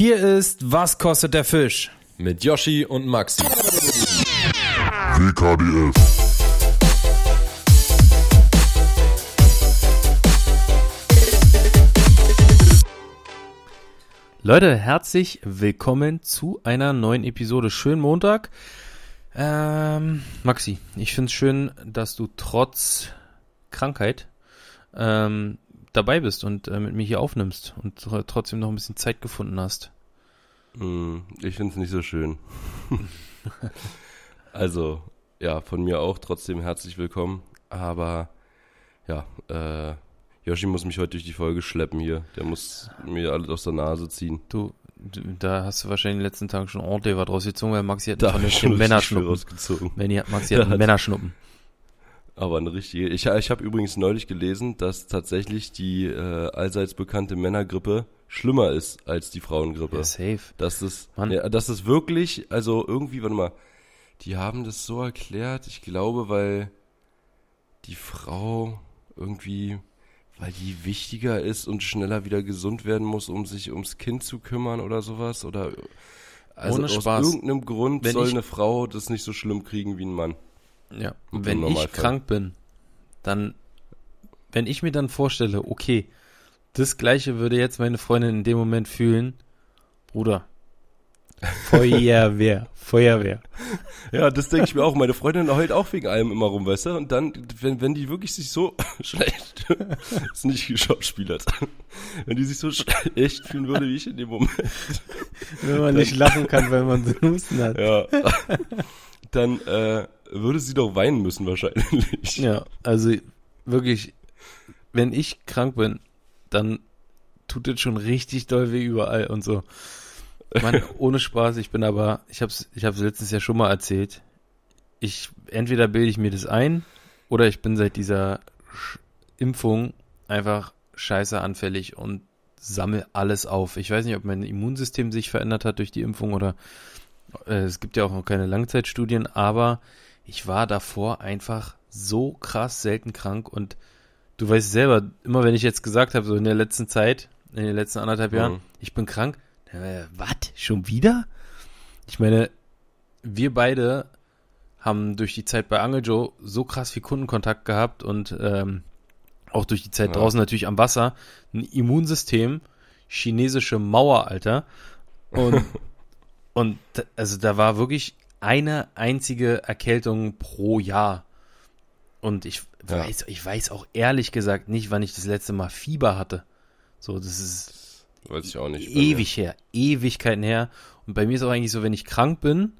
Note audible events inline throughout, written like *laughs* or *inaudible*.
Hier ist Was kostet der Fisch? Mit Yoshi und Maxi. WKDF. Leute, herzlich willkommen zu einer neuen Episode. Schönen Montag. Ähm, Maxi, ich finde es schön, dass du trotz Krankheit ähm, dabei bist und äh, mit mir hier aufnimmst und tr- trotzdem noch ein bisschen Zeit gefunden hast. Hm, ich finde es nicht so schön. *laughs* also, ja, von mir auch trotzdem herzlich willkommen. Aber ja, äh, Yoshi muss mich heute durch die Folge schleppen hier. Der muss mir alles aus der Nase ziehen. Du, da hast du wahrscheinlich in den letzten Tagen schon ordentlich was rausgezogen, weil Maxi hat Da einen *laughs* Männerschnuppen. rausgezogen. Wenn ihr, Maxi hat einen Männerschnuppen. Aber eine richtige. Ich, ich habe übrigens neulich gelesen, dass tatsächlich die äh, allseits bekannte Männergrippe schlimmer ist als die Frauengrippe. Ja, safe. Dass es, Mann. ja, dass es wirklich, also irgendwie, warte mal, die haben das so erklärt, ich glaube, weil die Frau irgendwie, weil die wichtiger ist und schneller wieder gesund werden muss, um sich ums Kind zu kümmern oder sowas, oder also Ohne aus Spaß. irgendeinem Grund Wenn soll eine Frau das nicht so schlimm kriegen wie ein Mann. Ja, Im wenn ich krank bin, dann, wenn ich mir dann vorstelle, okay, das gleiche würde jetzt meine Freundin in dem Moment fühlen, Bruder, *laughs* Feuerwehr, Feuerwehr. Ja, das denke ich mir auch. Meine Freundin heult auch wegen allem immer rum, weißt du? Und dann, wenn, wenn die wirklich sich so *laughs* schlecht, *laughs* ist nicht geschauspielert, wenn die sich so schlecht fühlen würde wie ich in dem Moment, Wenn man nicht lachen kann, weil man so Husten hat. ja, dann äh, würde sie doch weinen müssen wahrscheinlich. Ja, also wirklich, wenn ich krank bin, dann tut es schon richtig doll weh überall und so. Mann, *laughs* ohne Spaß, ich bin aber, ich hab's, ich hab's letztens ja schon mal erzählt. Ich, entweder bilde ich mir das ein, oder ich bin seit dieser Sch Impfung einfach scheiße anfällig und sammel alles auf. Ich weiß nicht, ob mein Immunsystem sich verändert hat durch die Impfung oder äh, es gibt ja auch noch keine Langzeitstudien, aber ich war davor einfach so krass selten krank und du weißt selber, immer wenn ich jetzt gesagt habe, so in der letzten Zeit, in den letzten anderthalb Jahren, Mhm. ich bin krank, äh, was? Schon wieder? Ich meine, wir beide haben durch die Zeit bei Angel Joe so krass viel Kundenkontakt gehabt und ähm, auch durch die Zeit Ja. draußen natürlich am Wasser ein Immunsystem, chinesische Mauer, Alter. Und, *laughs* und also da war wirklich eine einzige Erkältung pro Jahr. Und ich Ja. weiß, ich weiß auch ehrlich gesagt nicht, wann ich das letzte Mal Fieber hatte. So, das ist Weiß ich auch nicht. ewig her, Ewigkeiten her. Und bei mir ist auch eigentlich so, wenn ich krank bin,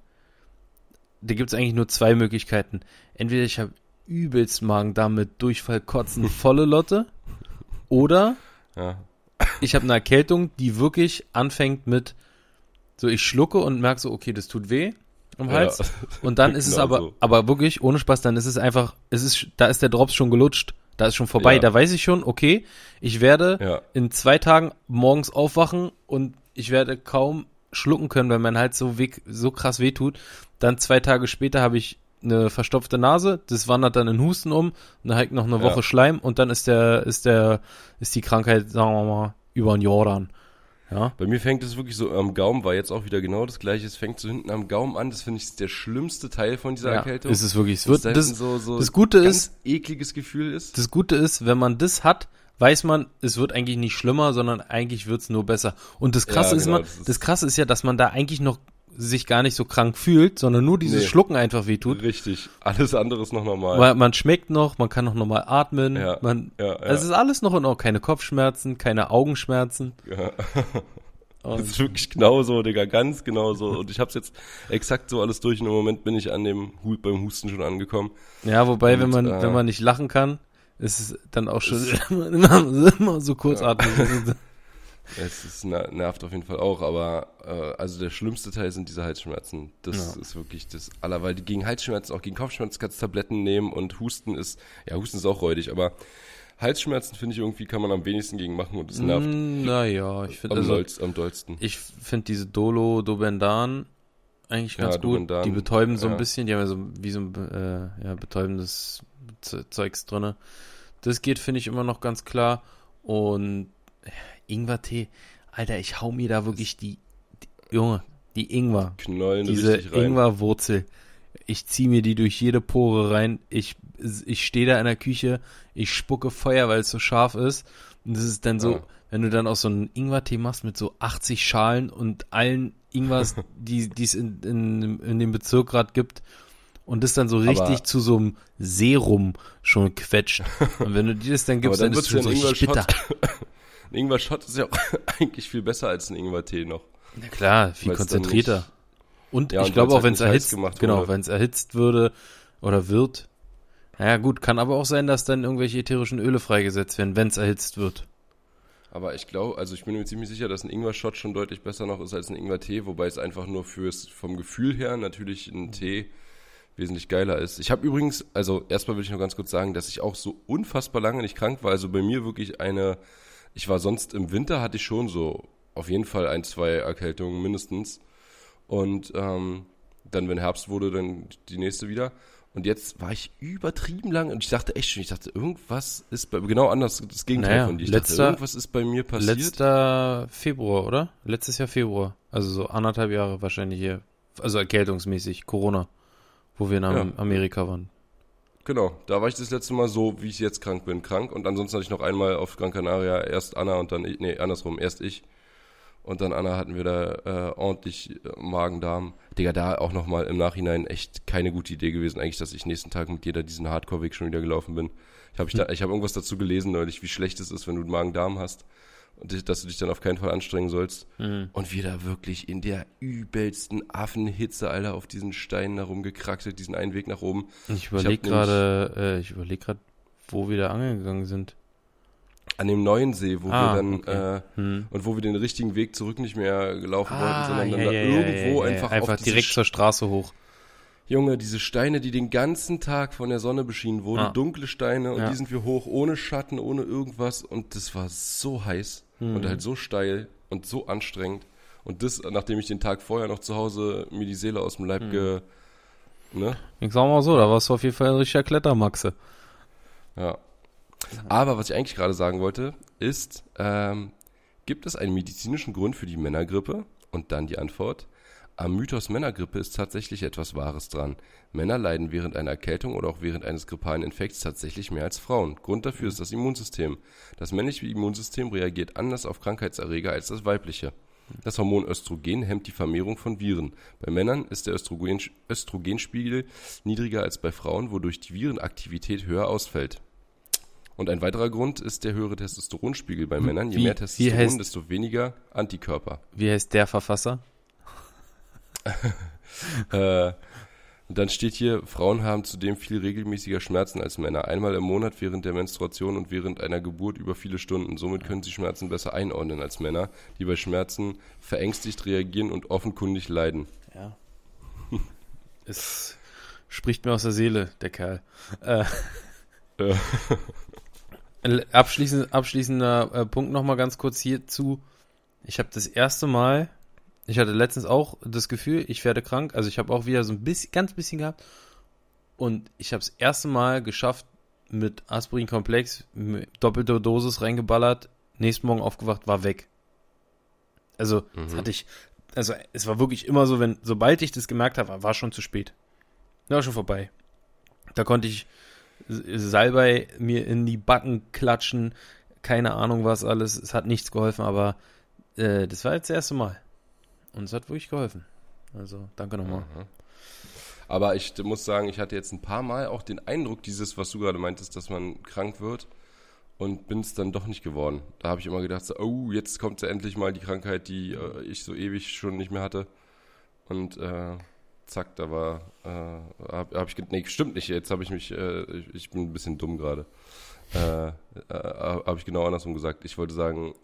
da gibt es eigentlich nur zwei Möglichkeiten. Entweder ich habe übelst Magen-Darm mit Durchfall, Kotzen, *laughs* volle Lotte, oder Ja. ich habe eine Erkältung, die wirklich anfängt mit, so ich schlucke und merke so, okay, das tut weh am Hals. Ja. Und dann ist es Genau aber, so. aber wirklich, ohne Spaß, dann ist es einfach, es ist, da ist der Drops schon gelutscht. Da ist schon vorbei. Ja. Da weiß ich schon, okay, ich werde Ja. in zwei Tagen morgens aufwachen und ich werde kaum schlucken können, weil mein Hals so, weh, so krass weh tut. Dann zwei Tage später habe ich eine verstopfte Nase, das wandert dann in Husten um, und dann halt noch eine. Woche Schleim und dann ist der, ist der, ist die Krankheit, sagen wir mal, über ein Jahr dann. Ja. Bei mir fängt es wirklich so am Gaumen, war jetzt auch wieder genau das gleiche. Es fängt so hinten am Gaumen an. Das finde ich ist der schlimmste Teil von dieser ja Erkältung. ist es wirklich. Es wird, da das, so, so das Gute ist, ekliges Gefühl ist. Das Gute ist, wenn man das hat, weiß man, es wird eigentlich nicht schlimmer, sondern eigentlich wird's nur besser. Und das Krasse Ja, ist genau, immer, das das, ist- Krasse ist ja, dass man da eigentlich noch sich gar nicht so krank fühlt, sondern nur dieses Nee. Schlucken einfach wehtut. Richtig. Alles andere ist noch normal. Weil man schmeckt noch, man kann noch normal atmen, Ja, man, ja, ja. es ist alles noch in Ordnung, keine Kopfschmerzen, keine Augenschmerzen. Ja. Das ist wirklich genau so, Digga, ganz genau so. Und ich hab's jetzt exakt so alles durch und im Moment bin ich an dem Hu beim Husten schon angekommen. ja, wobei, Und, wenn man, äh, wenn man nicht lachen kann, ist es dann auch schon *laughs* immer, immer so kurzatmig. *laughs* Es ist, ner- nervt auf jeden Fall auch, aber äh, also der schlimmste Teil sind diese Halsschmerzen. Das Ja. ist wirklich das aller, weil die gegen Halsschmerzen, auch gegen Kopfschmerzen kannst du Tabletten nehmen und Husten ist, ja, Husten ist auch räudig, aber Halsschmerzen finde ich irgendwie kann man am wenigsten gegen machen und es nervt Mm, Naja, ich finde am, also, dollst, am dollsten. Ich finde diese Dolo, Dobendan eigentlich Ja, ganz gut. Dobendan, die betäuben so ein ja. bisschen, die haben ja so wie so ein äh, ja, betäubendes Zeugs drinne. Das geht, finde ich, immer noch ganz klar. Und Ingwertee, Alter, ich hau mir da wirklich die Junge, die Ingwer. Knollen Diese. Ingwerwurzel. Ich ziehe mir die durch jede Pore rein. Ich, ich stehe da in der Küche, ich spucke Feuer, weil es so scharf ist. Und das ist dann so, Ja. wenn du dann auch so einen Ingwertee machst mit so 80 Schalen und allen Ingwers, *laughs* die die es in, in, in dem Bezirk gerade gibt. Und das dann so richtig Aber- zu so einem Serum schon quetscht. *laughs* Und wenn du dir das dann gibst, dann dann, ist es schon so richtig bitter. *laughs* Ein Ingwer-Shot ist ja auch *laughs* eigentlich viel besser als ein Ingwer-Tee noch. Na klar, viel Weil's konzentrierter. nicht- Und Ja, ich und glaube auch, halt wenn es heiß erhitzt, gemacht genau, wenn es erhitzt würde oder wird. Naja, gut, kann aber auch sein, dass dann irgendwelche ätherischen Öle freigesetzt werden, wenn es erhitzt wird. Aber ich glaube, also ich bin mir ziemlich sicher, dass ein Ingwer-Shot schon deutlich besser noch ist als ein Ingwer-Tee, wobei es einfach nur fürs, vom Gefühl her natürlich ein Tee wesentlich geiler ist. Ich habe übrigens, also erstmal will ich noch ganz kurz sagen, dass ich auch so unfassbar lange nicht krank war. Also bei mir wirklich eine, ich war sonst im Winter, hatte ich schon so auf jeden Fall ein, zwei Erkältungen mindestens. Und ähm, dann, wenn Herbst wurde, dann die nächste wieder. Und jetzt war ich übertrieben lang und ich dachte echt schon, ich dachte, irgendwas ist bei, genau anders, das Gegenteil Naja, von dir. Ich letzter- dachte, irgendwas ist bei mir passiert. Letzter Februar, oder? Letztes Jahr Februar. Also so anderthalb Jahre wahrscheinlich hier. Also erkältungsmäßig, Corona. Wo wir in Ja. Amerika waren. Genau, da war ich das letzte Mal so, wie ich jetzt krank bin, krank. Und ansonsten hatte ich noch einmal auf Gran Canaria erst Anna und dann, ich- nee, andersrum, erst ich. Und dann Anna hatten wir da äh, ordentlich äh, Magen-Darm. Digga, da auch nochmal im Nachhinein echt keine gute Idee gewesen, eigentlich, dass ich nächsten Tag mit dir da diesen Hardcore-Weg schon wieder gelaufen bin. Ich habe ich, hab irgendwas dazu gelesen neulich, wie schlecht es ist, wenn du Magen-Darm hast. Und dass du dich dann auf keinen Fall anstrengen sollst. Mhm. Und wir da wirklich in der übelsten Affenhitze, Alter, auf diesen Steinen da diesen einen Weg nach oben. Ich überlege gerade, äh, ich überlege gerade, wo wir da angegangen sind. An dem neuen See, wo Ah, wir dann, okay. äh, Hm. und wo wir den richtigen Weg zurück nicht mehr gelaufen wollten, sondern dann ja, da ja, irgendwo ja, einfach, einfach direkt zur Straße hoch. Junge, diese Steine, die den ganzen Tag von der Sonne beschienen wurden, Ja. dunkle Steine, und Ja. die sind wir hoch, ohne Schatten, ohne irgendwas, und das war so heiß Mhm. und halt so steil und so anstrengend. Und das, nachdem ich den Tag vorher noch zu Hause mir die Seele aus dem Leib Mhm. ge, ne? Ich sag mal so, da warst du auf jeden Fall ein richtiger Klettermaxe. Ja. Aber was ich eigentlich gerade sagen wollte, ist, ähm, gibt es einen medizinischen Grund für die Männergrippe? Und dann die Antwort. Am Mythos Männergrippe ist tatsächlich etwas Wahres dran. Männer leiden während einer Erkältung oder auch während eines grippalen Infekts tatsächlich mehr als Frauen. Grund dafür ist das Immunsystem. Das männliche Immunsystem reagiert anders auf Krankheitserreger als das weibliche. Das Hormon Östrogen hemmt die Vermehrung von Viren. Bei Männern ist der Östrogen, Östrogenspiegel niedriger als bei Frauen, wodurch die Virenaktivität höher ausfällt. Und ein weiterer Grund ist der höhere Testosteronspiegel bei Männern. Je Wie- mehr Testosteron, heißt- desto weniger Antikörper. Wie heißt der Verfasser? *laughs* Äh, und dann steht hier, Frauen haben zudem viel regelmäßiger Schmerzen als Männer. Einmal im Monat während der Menstruation und während einer Geburt über viele Stunden. Somit können sie Schmerzen besser einordnen als Männer, die bei Schmerzen verängstigt reagieren und offenkundig leiden. Ja. es spricht mir aus der Seele, der Kerl. Äh, Äh, abschließend, abschließender äh, Punkt nochmal ganz kurz hierzu. Ich habe das erste Mal, ich hatte letztens auch das Gefühl, ich werde krank. Also ich habe auch wieder so ein bisschen, ganz bisschen gehabt. Und ich habe das erste Mal geschafft, mit Aspirin-Komplex, doppelte Dosis reingeballert, nächsten Morgen aufgewacht, war weg. Also, Mhm. hatte ich, also es war wirklich immer so, wenn, sobald ich das gemerkt habe, war schon zu spät. War schon vorbei. Da konnte ich Salbei mir in die Backen klatschen, keine Ahnung was alles, es hat nichts geholfen, aber äh, das war jetzt das erste Mal. Und es hat wirklich geholfen. Also, danke nochmal. Aha. Aber ich muss sagen, ich hatte jetzt ein paar Mal auch den Eindruck, dieses, was du gerade meintest, dass man krank wird und bin es dann doch nicht geworden. Da habe ich immer gedacht, so, oh, jetzt kommt ja endlich mal die Krankheit, die äh, ich so ewig schon nicht mehr hatte. Und äh, zack, da war, äh, habe hab ich, nee, stimmt nicht, jetzt habe ich mich, äh, ich, ich bin ein bisschen dumm gerade. Äh, äh, habe ich genau andersrum gesagt. Ich wollte sagen,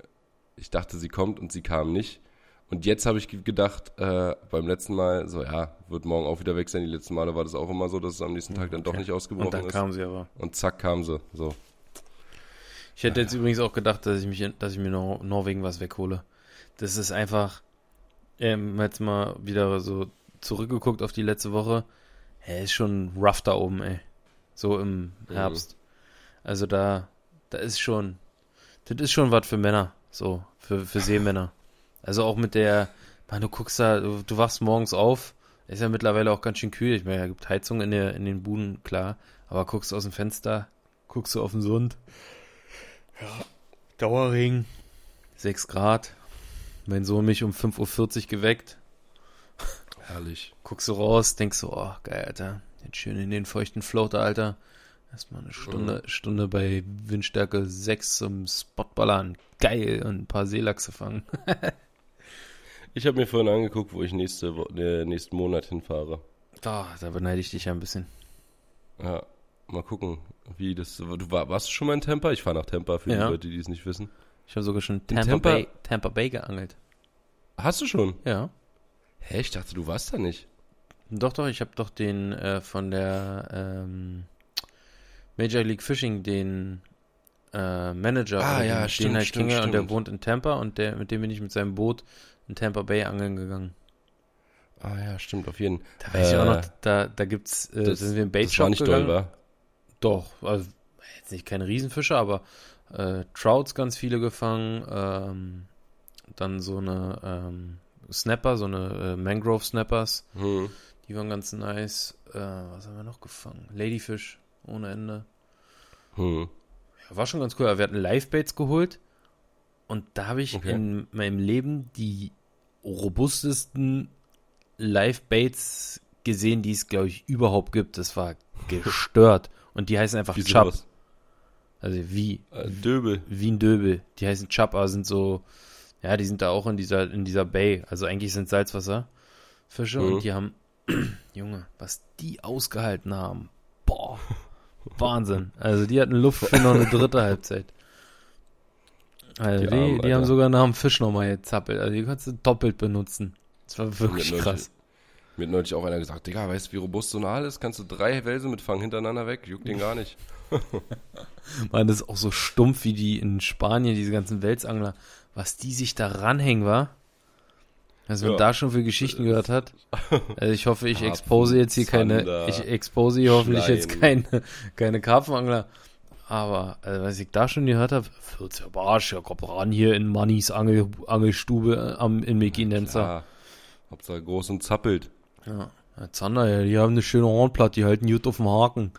ich dachte, sie kommt und sie kam nicht. Und jetzt habe ich ge- gedacht, äh, beim letzten Mal, so ja, wird morgen auch wieder weg sein. Die letzten Male war das auch immer so, dass es am nächsten Tag dann doch Okay. nicht Und ausgebrochen dann ist. kam sie aber. Und zack kam sie. So. Ich hätte jetzt übrigens auch gedacht, dass ich mich, dass ich mir Nor Norwegen was weghole. Das ist einfach, ähm, jetzt mal wieder so zurückgeguckt auf die letzte Woche. Hey, ist schon rough da oben, ey. So im Mhm. Herbst. Also da, da ist schon, das ist schon was für Männer, so, für, für Seemänner. Also auch mit der, Man, du guckst da, du, du wachst morgens auf, ist ja mittlerweile auch ganz schön kühl. Ich meine, es gibt Heizung in, der, in den Buden, klar. Aber guckst aus dem Fenster, guckst du auf den Sund. Ja, Dauerregen, 6 Grad. Mein Sohn mich um 5.40 Uhr geweckt. Herrlich. Guckst du raus, denkst so, oh, geil, Alter. Jetzt schön in den feuchten Floater, Alter. Erstmal eine Stunde, Mhm. Stunde bei Windstärke 6 zum Spotballern. Geil. Und ein paar Seelachse fangen. *laughs* Ich habe mir vorhin angeguckt, wo ich nächste äh, nächsten Monat hinfahre. Da, da beneide ich dich ja ein bisschen. Ja, mal gucken, wie das. Du war, warst du schon mal in Tampa? Ich fahre nach Tampa für Ja. die Leute, die es nicht wissen. Ich habe sogar schon Tampa, Tampa- Bay, Tampa Bay geangelt. Hast du schon? Ja. Hä, ich dachte, du warst da nicht. Doch, doch, ich habe doch den äh, von der ähm, Major League Fishing, den äh, Manager, Ah, ja, den, stimmt, den halt stimmt, kenne und der stimmt. wohnt in Tampa und der, mit dem bin ich mit seinem Boot in Tampa Bay angeln gegangen. Ah ja, stimmt, auf jeden. Da weiß ich auch noch, Äh, da, da gibt's, äh, Das, sind wir im Bait das war nicht gegangen. doll, war? Doch, also jetzt nicht keine Riesenfische, aber äh, Trouts ganz viele gefangen, ähm, dann so eine ähm, Snapper, so eine äh, Mangrove Snappers, Hm. die waren ganz nice. Äh, was haben wir noch gefangen? Ladyfish ohne Ende. Hm. Ja, war schon ganz cool, aber wir hatten Livebaits geholt und da habe ich Okay. in meinem Leben die robustesten Livebaits gesehen, die es, glaube ich, überhaupt gibt. Das war *laughs* gestört. Und die heißen einfach Wie Chub. sowas? Also wie, Äh, Döbel. wie ein Döbel. Die heißen Chub, aber sind so, ja, die sind da auch in dieser, in dieser Bay. Also eigentlich sind Salzwasserfische Mhm. und die haben, *clears throat* Junge, was die ausgehalten haben. Boah. *laughs* Wahnsinn. Also die hatten Luft für noch eine dritte Halbzeit. Also Die die, Armen, die haben sogar nach dem Fisch nochmal gezappelt. Also die kannst du doppelt benutzen. Das war wirklich Mir krass. Mir hat neulich auch einer gesagt, Digga, weißt du, wie robust so ein Aal ist? Kannst du drei Wälse mitfangen hintereinander weg? Juckt den gar nicht. *laughs* Man, das ist auch so stumpf wie die in Spanien, diese ganzen Welsangler, was die sich da ranhängen war. Man Ja. da schon für Geschichten gehört hat. *laughs* Also ich hoffe, ich Karpfen, expose jetzt hier keine, ich expose hier hoffentlich jetzt Schleim. keine, keine Karpfenangler. Aber, also, was ich da schon gehört habe, 40 Barsch, ja, komm ran hier in Mannys Angel, Angelstube am, in Meginenzer. Klar. Hauptsache groß und zappelt. Ja. ja, Zander, ja, die haben eine schöne Hornplatte, die halten gut auf dem Haken.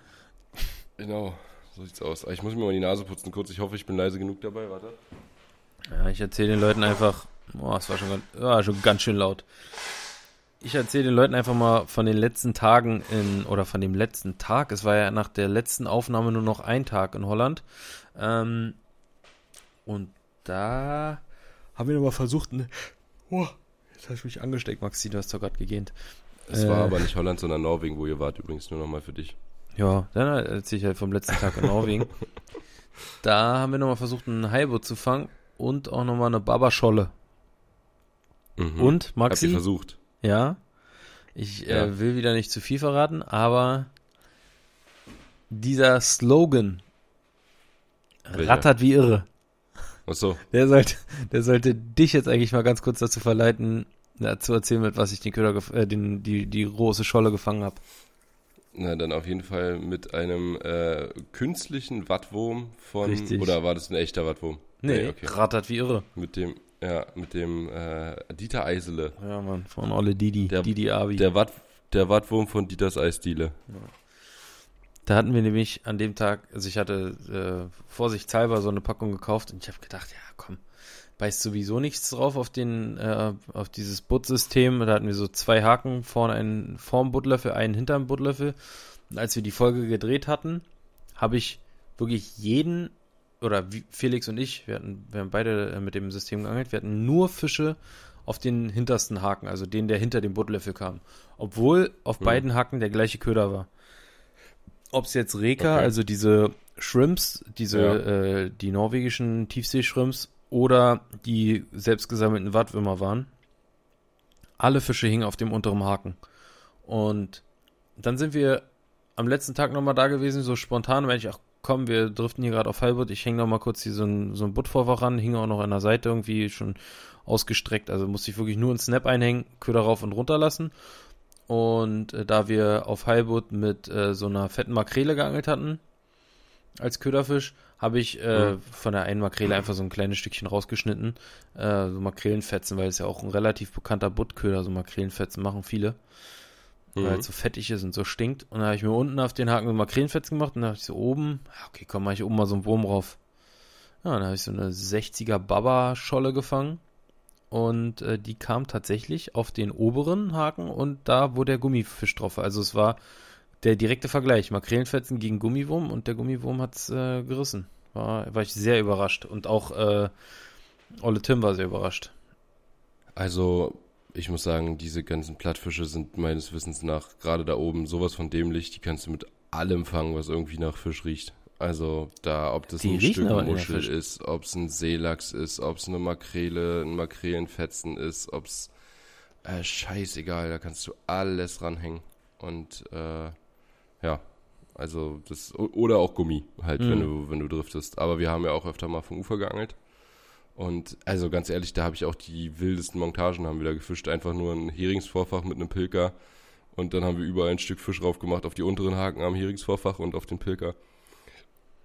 Genau, so sieht's aus. Ich muss mir mal die Nase putzen kurz. Ich hoffe, ich bin leise genug dabei. Warte. Ja, ich erzähle den Leuten einfach, boah, es war schon ganz, ja, schon ganz schön laut. Ich erzähle den Leuten einfach mal von den letzten Tagen in, oder von dem letzten Tag. Es war ja nach der letzten Aufnahme nur noch ein Tag in Holland. Ähm, und da haben wir nochmal versucht, ne, oh, jetzt habe ich mich angesteckt, Maxi, du hast doch gerade gegähnt. Es Äh. war aber nicht Holland, sondern Norwegen, wo ihr wart. Übrigens nur nochmal für dich. Ja, dann erzähle ich halt vom letzten Tag in Norwegen. *laughs* da haben wir nochmal versucht, einen Haibo zu fangen und auch nochmal eine Babascholle. Mhm. Und, Habt ihr Maxi? versucht? Ja. Ich Ja. Äh, will wieder nicht zu viel verraten, aber dieser Slogan Welcher? rattert wie irre. Achso. Der sollte, der sollte dich jetzt eigentlich mal ganz kurz dazu verleiten, ja, zu erzählen, mit was ich den Köder, äh, den, die, die große Scholle gefangen habe. Na, dann auf jeden Fall mit einem äh, künstlichen Wattwurm von. Richtig. Oder war das ein echter Wattwurm? Nee, okay. rattert wie irre. Mit dem, ja, mit dem äh, Dieter Eisele. Ja, Mann, von Olle Didi, Der- Didi Abi. Der, Watt, der Wattwurm von Dieters Eisdiele. Da hatten wir nämlich an dem Tag, also ich hatte äh, vorsichtshalber so eine Packung gekauft und ich habe gedacht, ja komm, beißt sowieso nichts drauf auf den, äh, auf dieses Buttsystem. Da hatten wir so zwei Haken, vorne einen vorm Buttlöffel, einen hinterm Buttlöffel. Und als wir die Folge gedreht hatten, habe ich wirklich jeden, oder wie Felix und ich, wir hatten, wir haben beide äh, mit dem System geangelt, wir hatten nur Fische auf den hintersten Haken, also den, der hinter dem Buttlöffel kam. Obwohl auf Hm. beiden Haken der gleiche Köder war. Ob es jetzt Reka, Okay. also diese Shrimps, diese, Ja. äh, die norwegischen Tiefseeschrimps oder die selbstgesammelten Wattwürmer waren. Alle Fische hingen auf dem unteren Haken. Und dann sind wir am letzten Tag nochmal da gewesen, so spontan, weil ich, ach komm, wir driften hier gerade auf Halbut, ich hänge nochmal kurz hier so ein, so ein Buttvorfach ran, hing auch noch an der Seite irgendwie schon ausgestreckt, also musste ich wirklich nur einen Snap einhängen, Köder rauf und runter lassen. Und äh, da wir auf Heilbutt mit äh, so einer fetten Makrele geangelt hatten, als Köderfisch habe ich äh, Mhm. von der einen Makrele einfach so ein kleines Stückchen rausgeschnitten. Äh, so Makrelenfetzen, weil es ja auch ein relativ bekannter Buttköder, so Makrelenfetzen machen viele. Weil Mhm. es so fettig ist und so stinkt. Und da habe ich mir unten auf den Haken so Makrelenfetzen gemacht und dann habe ich so oben, okay, komm, mach ich oben mal so einen Wurm drauf. Ja, dann habe ich so eine 60er Baba-Scholle gefangen. Und äh, die kam tatsächlich auf den oberen Haken und da, wo der Gummifisch drauf war. Also es war der direkte Vergleich. Makrelenfetzen gegen Gummiwurm und der Gummiwurm hat's äh, gerissen. War, war ich sehr überrascht. Und auch äh, Olle Tim war sehr überrascht. Also, ich muss sagen, diese ganzen Plattfische sind meines Wissens nach gerade da oben sowas von dämlich, die kannst du mit allem fangen, was irgendwie nach Fisch riecht. Also da, ob das Die ein Stück Muschel ist, ob es ein Seelachs ist, ob es eine Makrele, ein Makrelenfetzen ist, ob es äh, scheißegal, da kannst du alles ranhängen. Und äh, ja, also das oder auch Gummi halt, wenn Mhm. du wenn du driftest. Aber wir haben ja auch öfter mal vom Ufer geangelt. Und also ganz ehrlich, da habe ich auch die wildesten Montagen haben wir da gefischt. Einfach nur ein Heringsvorfach mit einem Pilker. Und dann haben wir überall ein Stück Fisch drauf gemacht auf die unteren Haken am Heringsvorfach und auf den Pilker.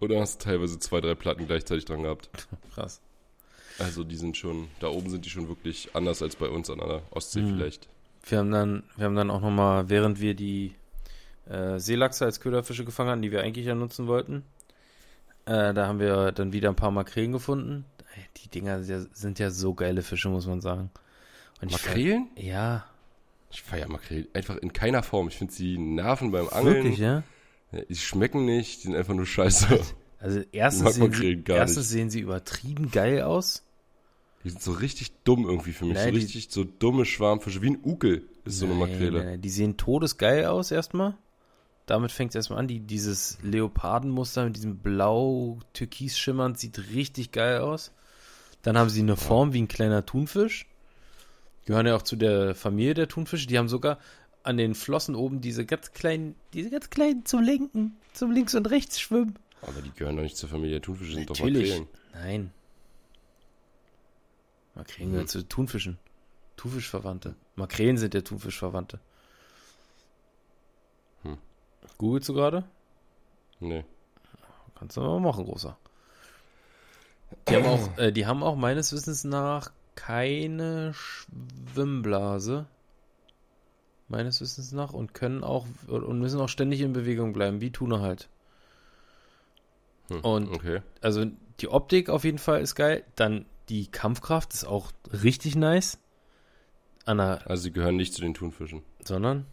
Und dann hast du teilweise zwei, drei Platten gleichzeitig dran gehabt. *laughs* Krass. Also die sind schon, da oben sind die schon wirklich anders als bei uns an der Ostsee Mhm. vielleicht. Wir haben dann, wir haben dann auch nochmal, während wir die äh, Seelachse als Köderfische gefangen haben, die wir eigentlich ja nutzen wollten, äh, da haben wir dann wieder ein paar Makrelen gefunden. Die Dinger sind ja, so geile Fische, muss man sagen. Und ich Makrelen? fand- Ja, Ich feiere Makrelen einfach in keiner Form. Ich finde sie nerven beim Angeln. wirklich, ja? Die schmecken nicht, die sind einfach nur scheiße. Also erstens, sehen sie, erstens sehen sie übertrieben geil aus. Die sind so richtig dumm irgendwie für mich. Nein, so die- richtig so dumme Schwarmfische. Wie ein Ukel ist so eine Nein, Makrele. nein, nein, Die sehen todesgeil aus erstmal. Damit fängt es erstmal an. Die, dieses Leopardenmuster mit diesem blau-türkis schimmernd sieht richtig geil aus. Dann haben sie eine Form wie ein kleiner Thunfisch. Gehören ja auch zu der Familie der Thunfische. Die haben sogar an den Flossen oben diese ganz kleinen, diese ganz kleinen zum Lenken, zum links und rechts schwimmen. Aber die gehören doch nicht zur Familie der Thunfische, sind doch Natürlich. Makrelen. Nein. Makrelen gehören zu Thunfischen. Thunfischverwandte. Makrelen sind der Thunfischverwandte. Hm. Googlest du gerade? Nee. Kannst du mal machen, großer. Die haben auch, äh, die haben auch meines Wissens nach keine Schwimmblase. Meines Wissens nach und können auch und müssen auch ständig in Bewegung bleiben, wie Tuna halt. Hm. Und- okay. Also die Optik auf jeden Fall ist geil. Dann die Kampfkraft ist auch richtig nice. An der, Also sie gehören nicht zu den Thunfischen. sondern?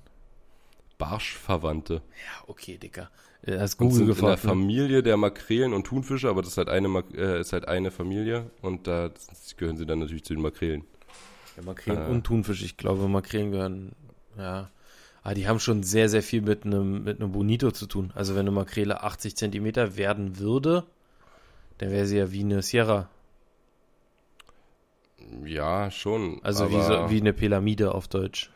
Barschverwandte. Ja, okay, Dicker. Äh, Hast Google sind in der ne? Familie der Makrelen und Thunfische, aber das ist halt eine, Mak äh, ist halt eine Familie und da gehören sie dann natürlich zu den Makrelen. Ja, Makrelen Äh. und Thunfisch. Ich glaube, Makrelen gehören, ja. Aber die haben schon sehr, sehr viel mit einem, mit einem Bonito zu tun. Also wenn eine Makrele 80 Zentimeter werden würde, dann wäre sie ja wie eine Sierra. Ja, schon. Also wie, so, wie eine Pelamide auf Deutsch.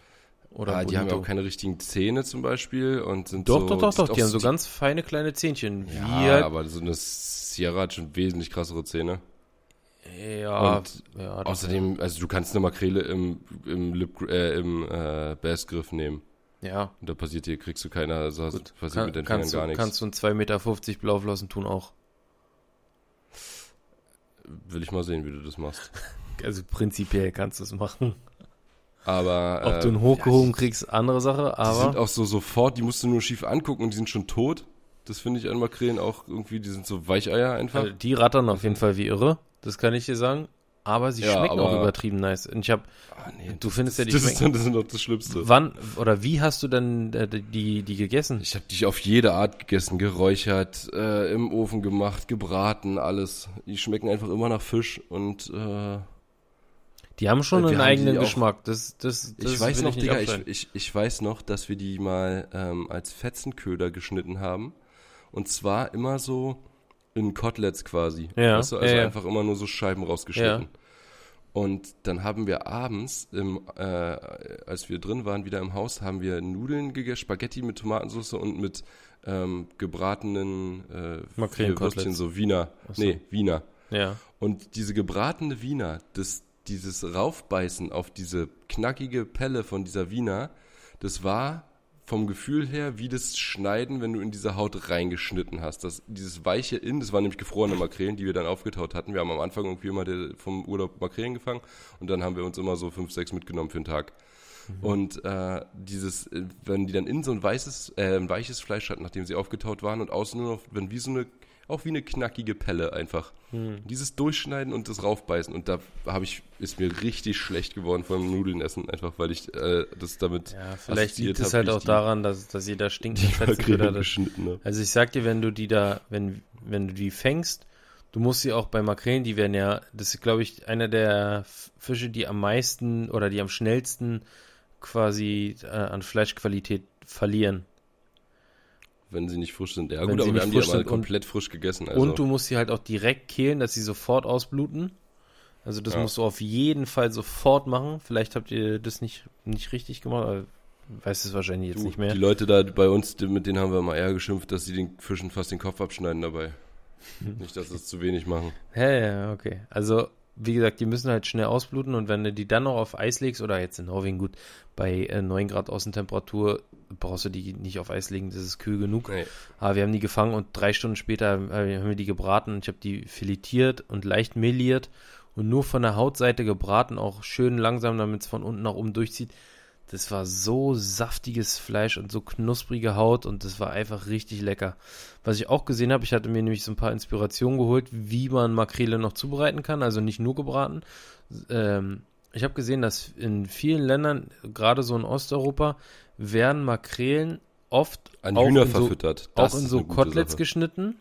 Oder ah, die haben auch keine richtigen Zähne zum Beispiel und sind Doch, so... doch, doch, sind doch. Die haben so ganz feine kleine Zähnchen. Ja, halt, aber so eine Sierra hat schon wesentlich krassere Zähne. ja, und ja, Außerdem, also du kannst eine Makrele im, im, Lip, äh, im äh, Bassgriff nehmen. ja, Und da passiert dir, kriegst du keiner, also gut. passiert Kann, mit den Fingern gar du, nichts. kannst du ein 2,50 Meter Blauflossen tun auch. Will ich mal sehen, wie du das machst. *laughs* Also prinzipiell kannst du es machen. Aber Ob äh, du ihn hochgehoben kriegst, andere Sache, Die sind aber auch so sofort, die musst du nur schief angucken und die sind schon tot. Das finde ich an Makrelen auch irgendwie, die sind so Weicheier einfach. also die rattern auf jeden Fall wie irre. Das kann ich dir sagen. Aber sie Ja, schmecken auch aber- übertrieben nice. Und ich habe, Ah, nee, du findest ja die das, ist schmecken. dann, das ist doch das Schlimmste. Wann oder wie hast du denn äh, die, die gegessen? Ich habe die auf jede Art gegessen, geräuchert, äh, im Ofen gemacht, gebraten, alles. Die schmecken einfach immer nach Fisch und äh, Die haben schon Wir einen haben eigenen Geschmack. Das, das, das ich weiß noch, nicht Digga, ich, ich, ich weiß noch, dass wir die mal ähm, als Fetzenköder geschnitten haben. Und zwar immer so in Koteletts quasi. Ja, Weißt du, also ja, ja. einfach immer nur so Scheiben rausgeschnitten. Und dann haben wir abends, im, äh, als wir drin waren, wieder im Haus, haben wir Nudeln gegessen, Spaghetti mit Tomatensauce und mit ähm, gebratenen äh. Würstchen, so Wiener. Ach so. Nee, Wiener. Ja. Und diese gebratene Wiener, das, dieses Raufbeißen auf diese knackige Pelle von dieser Wiener, das war vom Gefühl her wie das Schneiden, wenn du in diese Haut reingeschnitten hast. Das, dieses weiche In, das waren nämlich gefrorene Makrelen, die wir dann aufgetaut hatten. Wir haben am Anfang irgendwie immer der, vom Urlaub Makrelen gefangen und dann haben wir uns immer so fünf, sechs mitgenommen für den Tag. Mhm. Und äh, dieses, äh, wenn die dann in so ein weißes, äh, ein weiches Fleisch hatten, nachdem sie aufgetaut waren und außen nur noch, wenn wie so eine auch wie eine knackige Pelle einfach. Hm. Dieses Durchschneiden und das Raufbeißen. Und da habe ich, ist mir richtig schlecht geworden vom Nudeln essen, einfach weil ich äh, das damit. Ja, vielleicht liegt es halt auch daran, dass, dass jeder stinkt. Ne? *laughs* Also ich sag dir, wenn du die da, wenn, wenn du die fängst, du musst sie auch bei Makrelen, die werden ja, das ist glaube ich einer der Fische, die am meisten oder die am schnellsten quasi äh, an Fleischqualität verlieren wenn sie nicht frisch sind. Ja wenn gut, aber wir haben die aber komplett frisch gegessen. Also. Und du musst sie halt auch direkt kehlen, dass sie sofort ausbluten. Also das ja. musst du auf jeden Fall sofort machen. Vielleicht habt ihr das nicht, nicht richtig gemacht, aber weiß es wahrscheinlich jetzt du, nicht mehr. Die Leute da bei uns, mit denen haben wir mal eher geschimpft, dass sie den Fischen fast den Kopf abschneiden dabei. *laughs* nicht, dass sie es zu wenig machen. Ja, ja, okay. Also wie gesagt, die müssen halt schnell ausbluten und wenn du die dann noch auf Eis legst, oder jetzt in Norwegen gut, bei äh, 9 Grad Außentemperatur brauchst du die nicht auf Eis legen, das ist kühl genug. Nee. Aber wir haben die gefangen und drei Stunden später äh, haben wir die gebraten und ich habe die filetiert und leicht meliert und nur von der Hautseite gebraten, auch schön langsam, damit es von unten nach oben durchzieht. Das war so saftiges Fleisch und so knusprige Haut und das war einfach richtig lecker. Was ich auch gesehen habe, ich hatte mir nämlich so ein paar Inspirationen geholt, wie man Makrele noch zubereiten kann, also nicht nur gebraten. Ähm, ich habe gesehen, dass in vielen Ländern, gerade so in Osteuropa, werden Makrelen oft an Hühner verfüttert. So, auch in so Koteletts Sache. geschnitten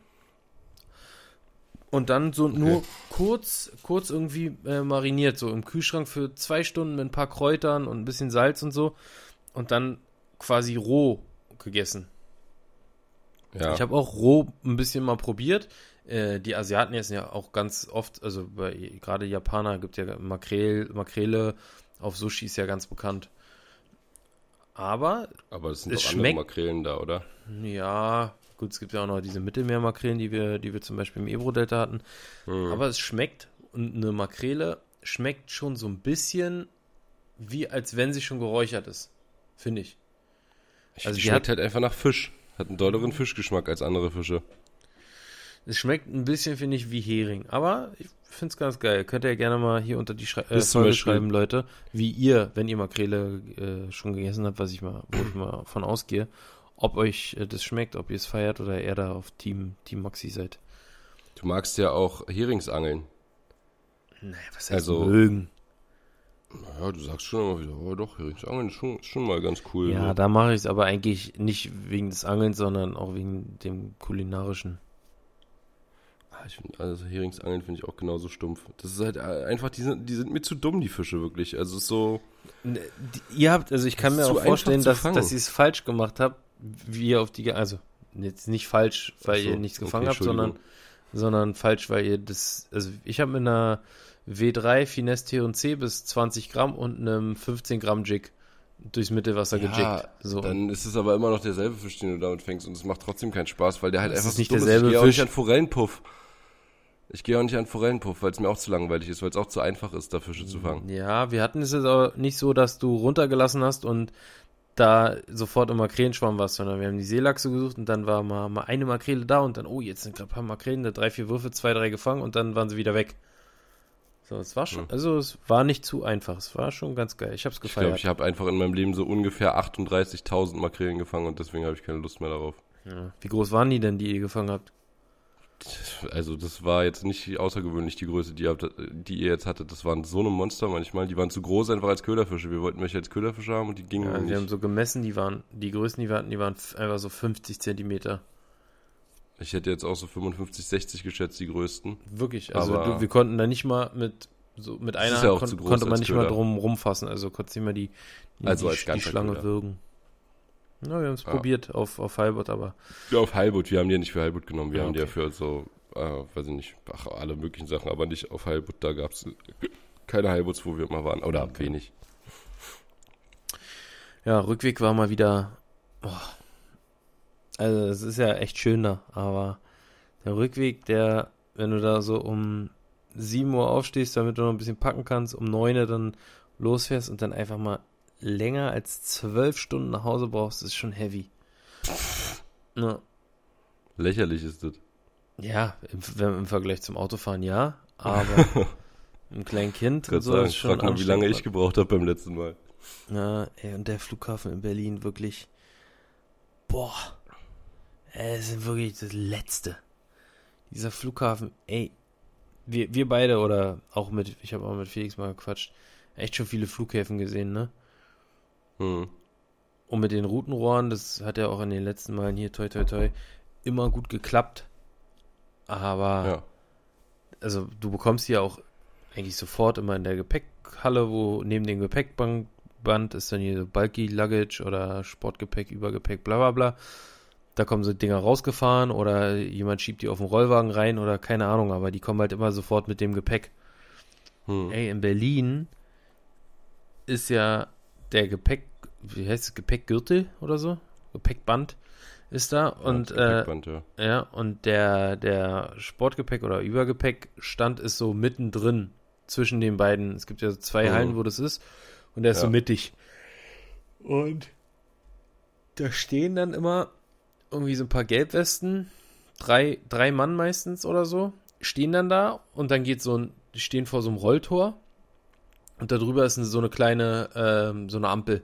und dann so okay. nur kurz, kurz irgendwie äh, mariniert, so im Kühlschrank für zwei Stunden mit ein paar Kräutern und ein bisschen Salz und so. Und dann quasi roh gegessen. Ja. Ich habe auch roh ein bisschen mal probiert. Äh, die Asiaten essen ja auch ganz oft, also gerade Japaner gibt ja Makrel, Makrele auf Sushi ist ja ganz bekannt. Aber, Aber es sind es doch schmeckt, andere Makrelen da, oder? Ja, Gut, es gibt ja auch noch diese Mittelmeermakrelen, die wir, die wir zum Beispiel im Ebro-Delta hatten. Mhm. Aber es schmeckt und eine Makrele schmeckt schon so ein bisschen wie als wenn sie schon geräuchert ist. Finde ich. Also die schmeckt hat, halt einfach nach Fisch. Hat einen dolleren Fischgeschmack als andere Fische. Es schmeckt ein bisschen, finde ich, wie Hering. Aber ich finde es ganz geil. Könnt ihr gerne mal hier unter die Schrei äh, Folge schreiben, Leute, wie ihr, wenn ihr Makrele äh, schon gegessen habt, was ich mal, wo ich mal von ausgehe, ob euch äh, das schmeckt, ob ihr es feiert oder eher da auf Team, Team Maxi seid. Du magst ja auch Heringsangeln. Naja, was heißt also, mögen? Naja, du sagst schon immer wieder, oh doch, Heringsangeln ist schon, schon mal ganz cool. Ja, ne? da mache ich es aber eigentlich nicht wegen des Angelns, sondern auch wegen dem kulinarischen. Ah, find, also Heringsangeln finde ich auch genauso stumpf. Das ist halt äh, einfach, die sind, die sind mir zu dumm, die Fische wirklich. Also so. Ne, ihr habt, also ich kann mir auch vorstellen, dass, dass ihr es falsch gemacht habt, wie ihr auf die, also jetzt nicht falsch, weil so, ihr nichts gefangen okay, habt, sondern, sondern falsch, weil ihr das, also ich habe mit einer W3 Finesse T und C bis 20 Gramm und einem 15 Gramm Jig durchs Mittelwasser ja, gejiggt. So. Dann ist es aber immer noch derselbe Fisch, den du damit fängst und es macht trotzdem keinen Spaß, weil der halt das einfach ist nicht so derselbe ist. Ich gehe auch nicht an Forellenpuff. Ich gehe auch nicht an Forellenpuff, weil es mir auch zu langweilig ist, weil es auch zu einfach ist, da Fische zu fangen. Ja, wir hatten es jetzt auch nicht so, dass du runtergelassen hast und da sofort im Makrelenschwamm warst, sondern wir haben die Seelachse gesucht und dann war mal, mal eine Makrele da und dann, oh, jetzt sind gerade ein paar Makrelen, da drei, vier Würfe, zwei, drei gefangen und dann waren sie wieder weg. So, es war schon, also es war nicht zu einfach, es war schon ganz geil. Ich hab's gefeiert. Ich glaube, ich habe einfach in meinem Leben so ungefähr 38.000 Makrelen gefangen und deswegen habe ich keine Lust mehr darauf. Ja. Wie groß waren die denn, die ihr gefangen habt? Also das war jetzt nicht außergewöhnlich die Größe, die ihr, habt, die ihr jetzt hattet. Das waren so eine Monster manchmal. Die waren zu groß einfach als Köderfische. Wir wollten welche als Köderfische haben und die gingen ja, nicht. Wir haben so gemessen, die waren, die Größten, die wir hatten, die waren einfach so 50 Zentimeter. Ich hätte jetzt auch so 55, 60 geschätzt, die größten. Wirklich, also du, wir konnten da nicht mal mit so mit einer ja kon konnte man nicht Köder. mal drum rumfassen, also konnte nicht mal die, die, also die, die Schlange Köder. würgen. Na, wir haben es ja. probiert auf, auf Heilbutt, aber. Ja, auf Heilbutt. Wir haben die ja nicht für Heilbutt genommen. Wir ja, haben die ja für so, äh, weiß ich nicht, ach, alle möglichen Sachen, aber nicht auf Heilbutt. Da gab es keine Heilbutts, wo wir immer waren. Oder okay. wenig. Ja, Rückweg war mal wieder. Oh. Also, es ist ja echt schön da, aber der Rückweg, der, wenn du da so um 7 Uhr aufstehst, damit du noch ein bisschen packen kannst, um 9 Uhr dann losfährst und dann einfach mal länger als zwölf Stunden nach Hause brauchst, ist schon heavy. Ja. Lächerlich ist das. Ja, im, im Vergleich zum Autofahren ja, aber *laughs* ein kleinen Kind und so sagen, ist schon frag mal, wie lange ich gebraucht habe beim letzten Mal. Ja, ey, und der Flughafen in Berlin wirklich, boah, es ist wirklich das Letzte. Dieser Flughafen, ey, wir, wir beide oder auch mit, ich habe auch mit Felix mal gequatscht, echt schon viele Flughäfen gesehen, ne? Hm. Und mit den Routenrohren, das hat ja auch in den letzten Malen hier, toi, toi, toi, immer gut geklappt. Aber, Ja. also du bekommst ja auch eigentlich sofort immer in der Gepäckhalle, wo neben dem Gepäckband ist dann hier so Bulky Luggage oder Sportgepäck, Übergepäck, bla bla bla. Da kommen so Dinger rausgefahren oder jemand schiebt die auf den Rollwagen rein oder keine Ahnung, aber die kommen halt immer sofort mit dem Gepäck. Hm. Ey, in Berlin ist ja der Gepäck, wie heißt es, Gepäckgürtel oder so? Gepäckband ist da und Ja, äh, Gepäckband, ja. ja, und der, der Sportgepäck oder Übergepäckstand ist so mittendrin zwischen den beiden. Es gibt ja so zwei Mhm. Hallen, wo das ist. Und der ist so Ja. mittig. Und da stehen dann immer irgendwie so ein paar Gelbwesten, drei, drei Mann meistens oder so, stehen dann da und dann geht so ein, die stehen vor so einem Rolltor und darüber ist so eine kleine, ähm, so eine Ampel.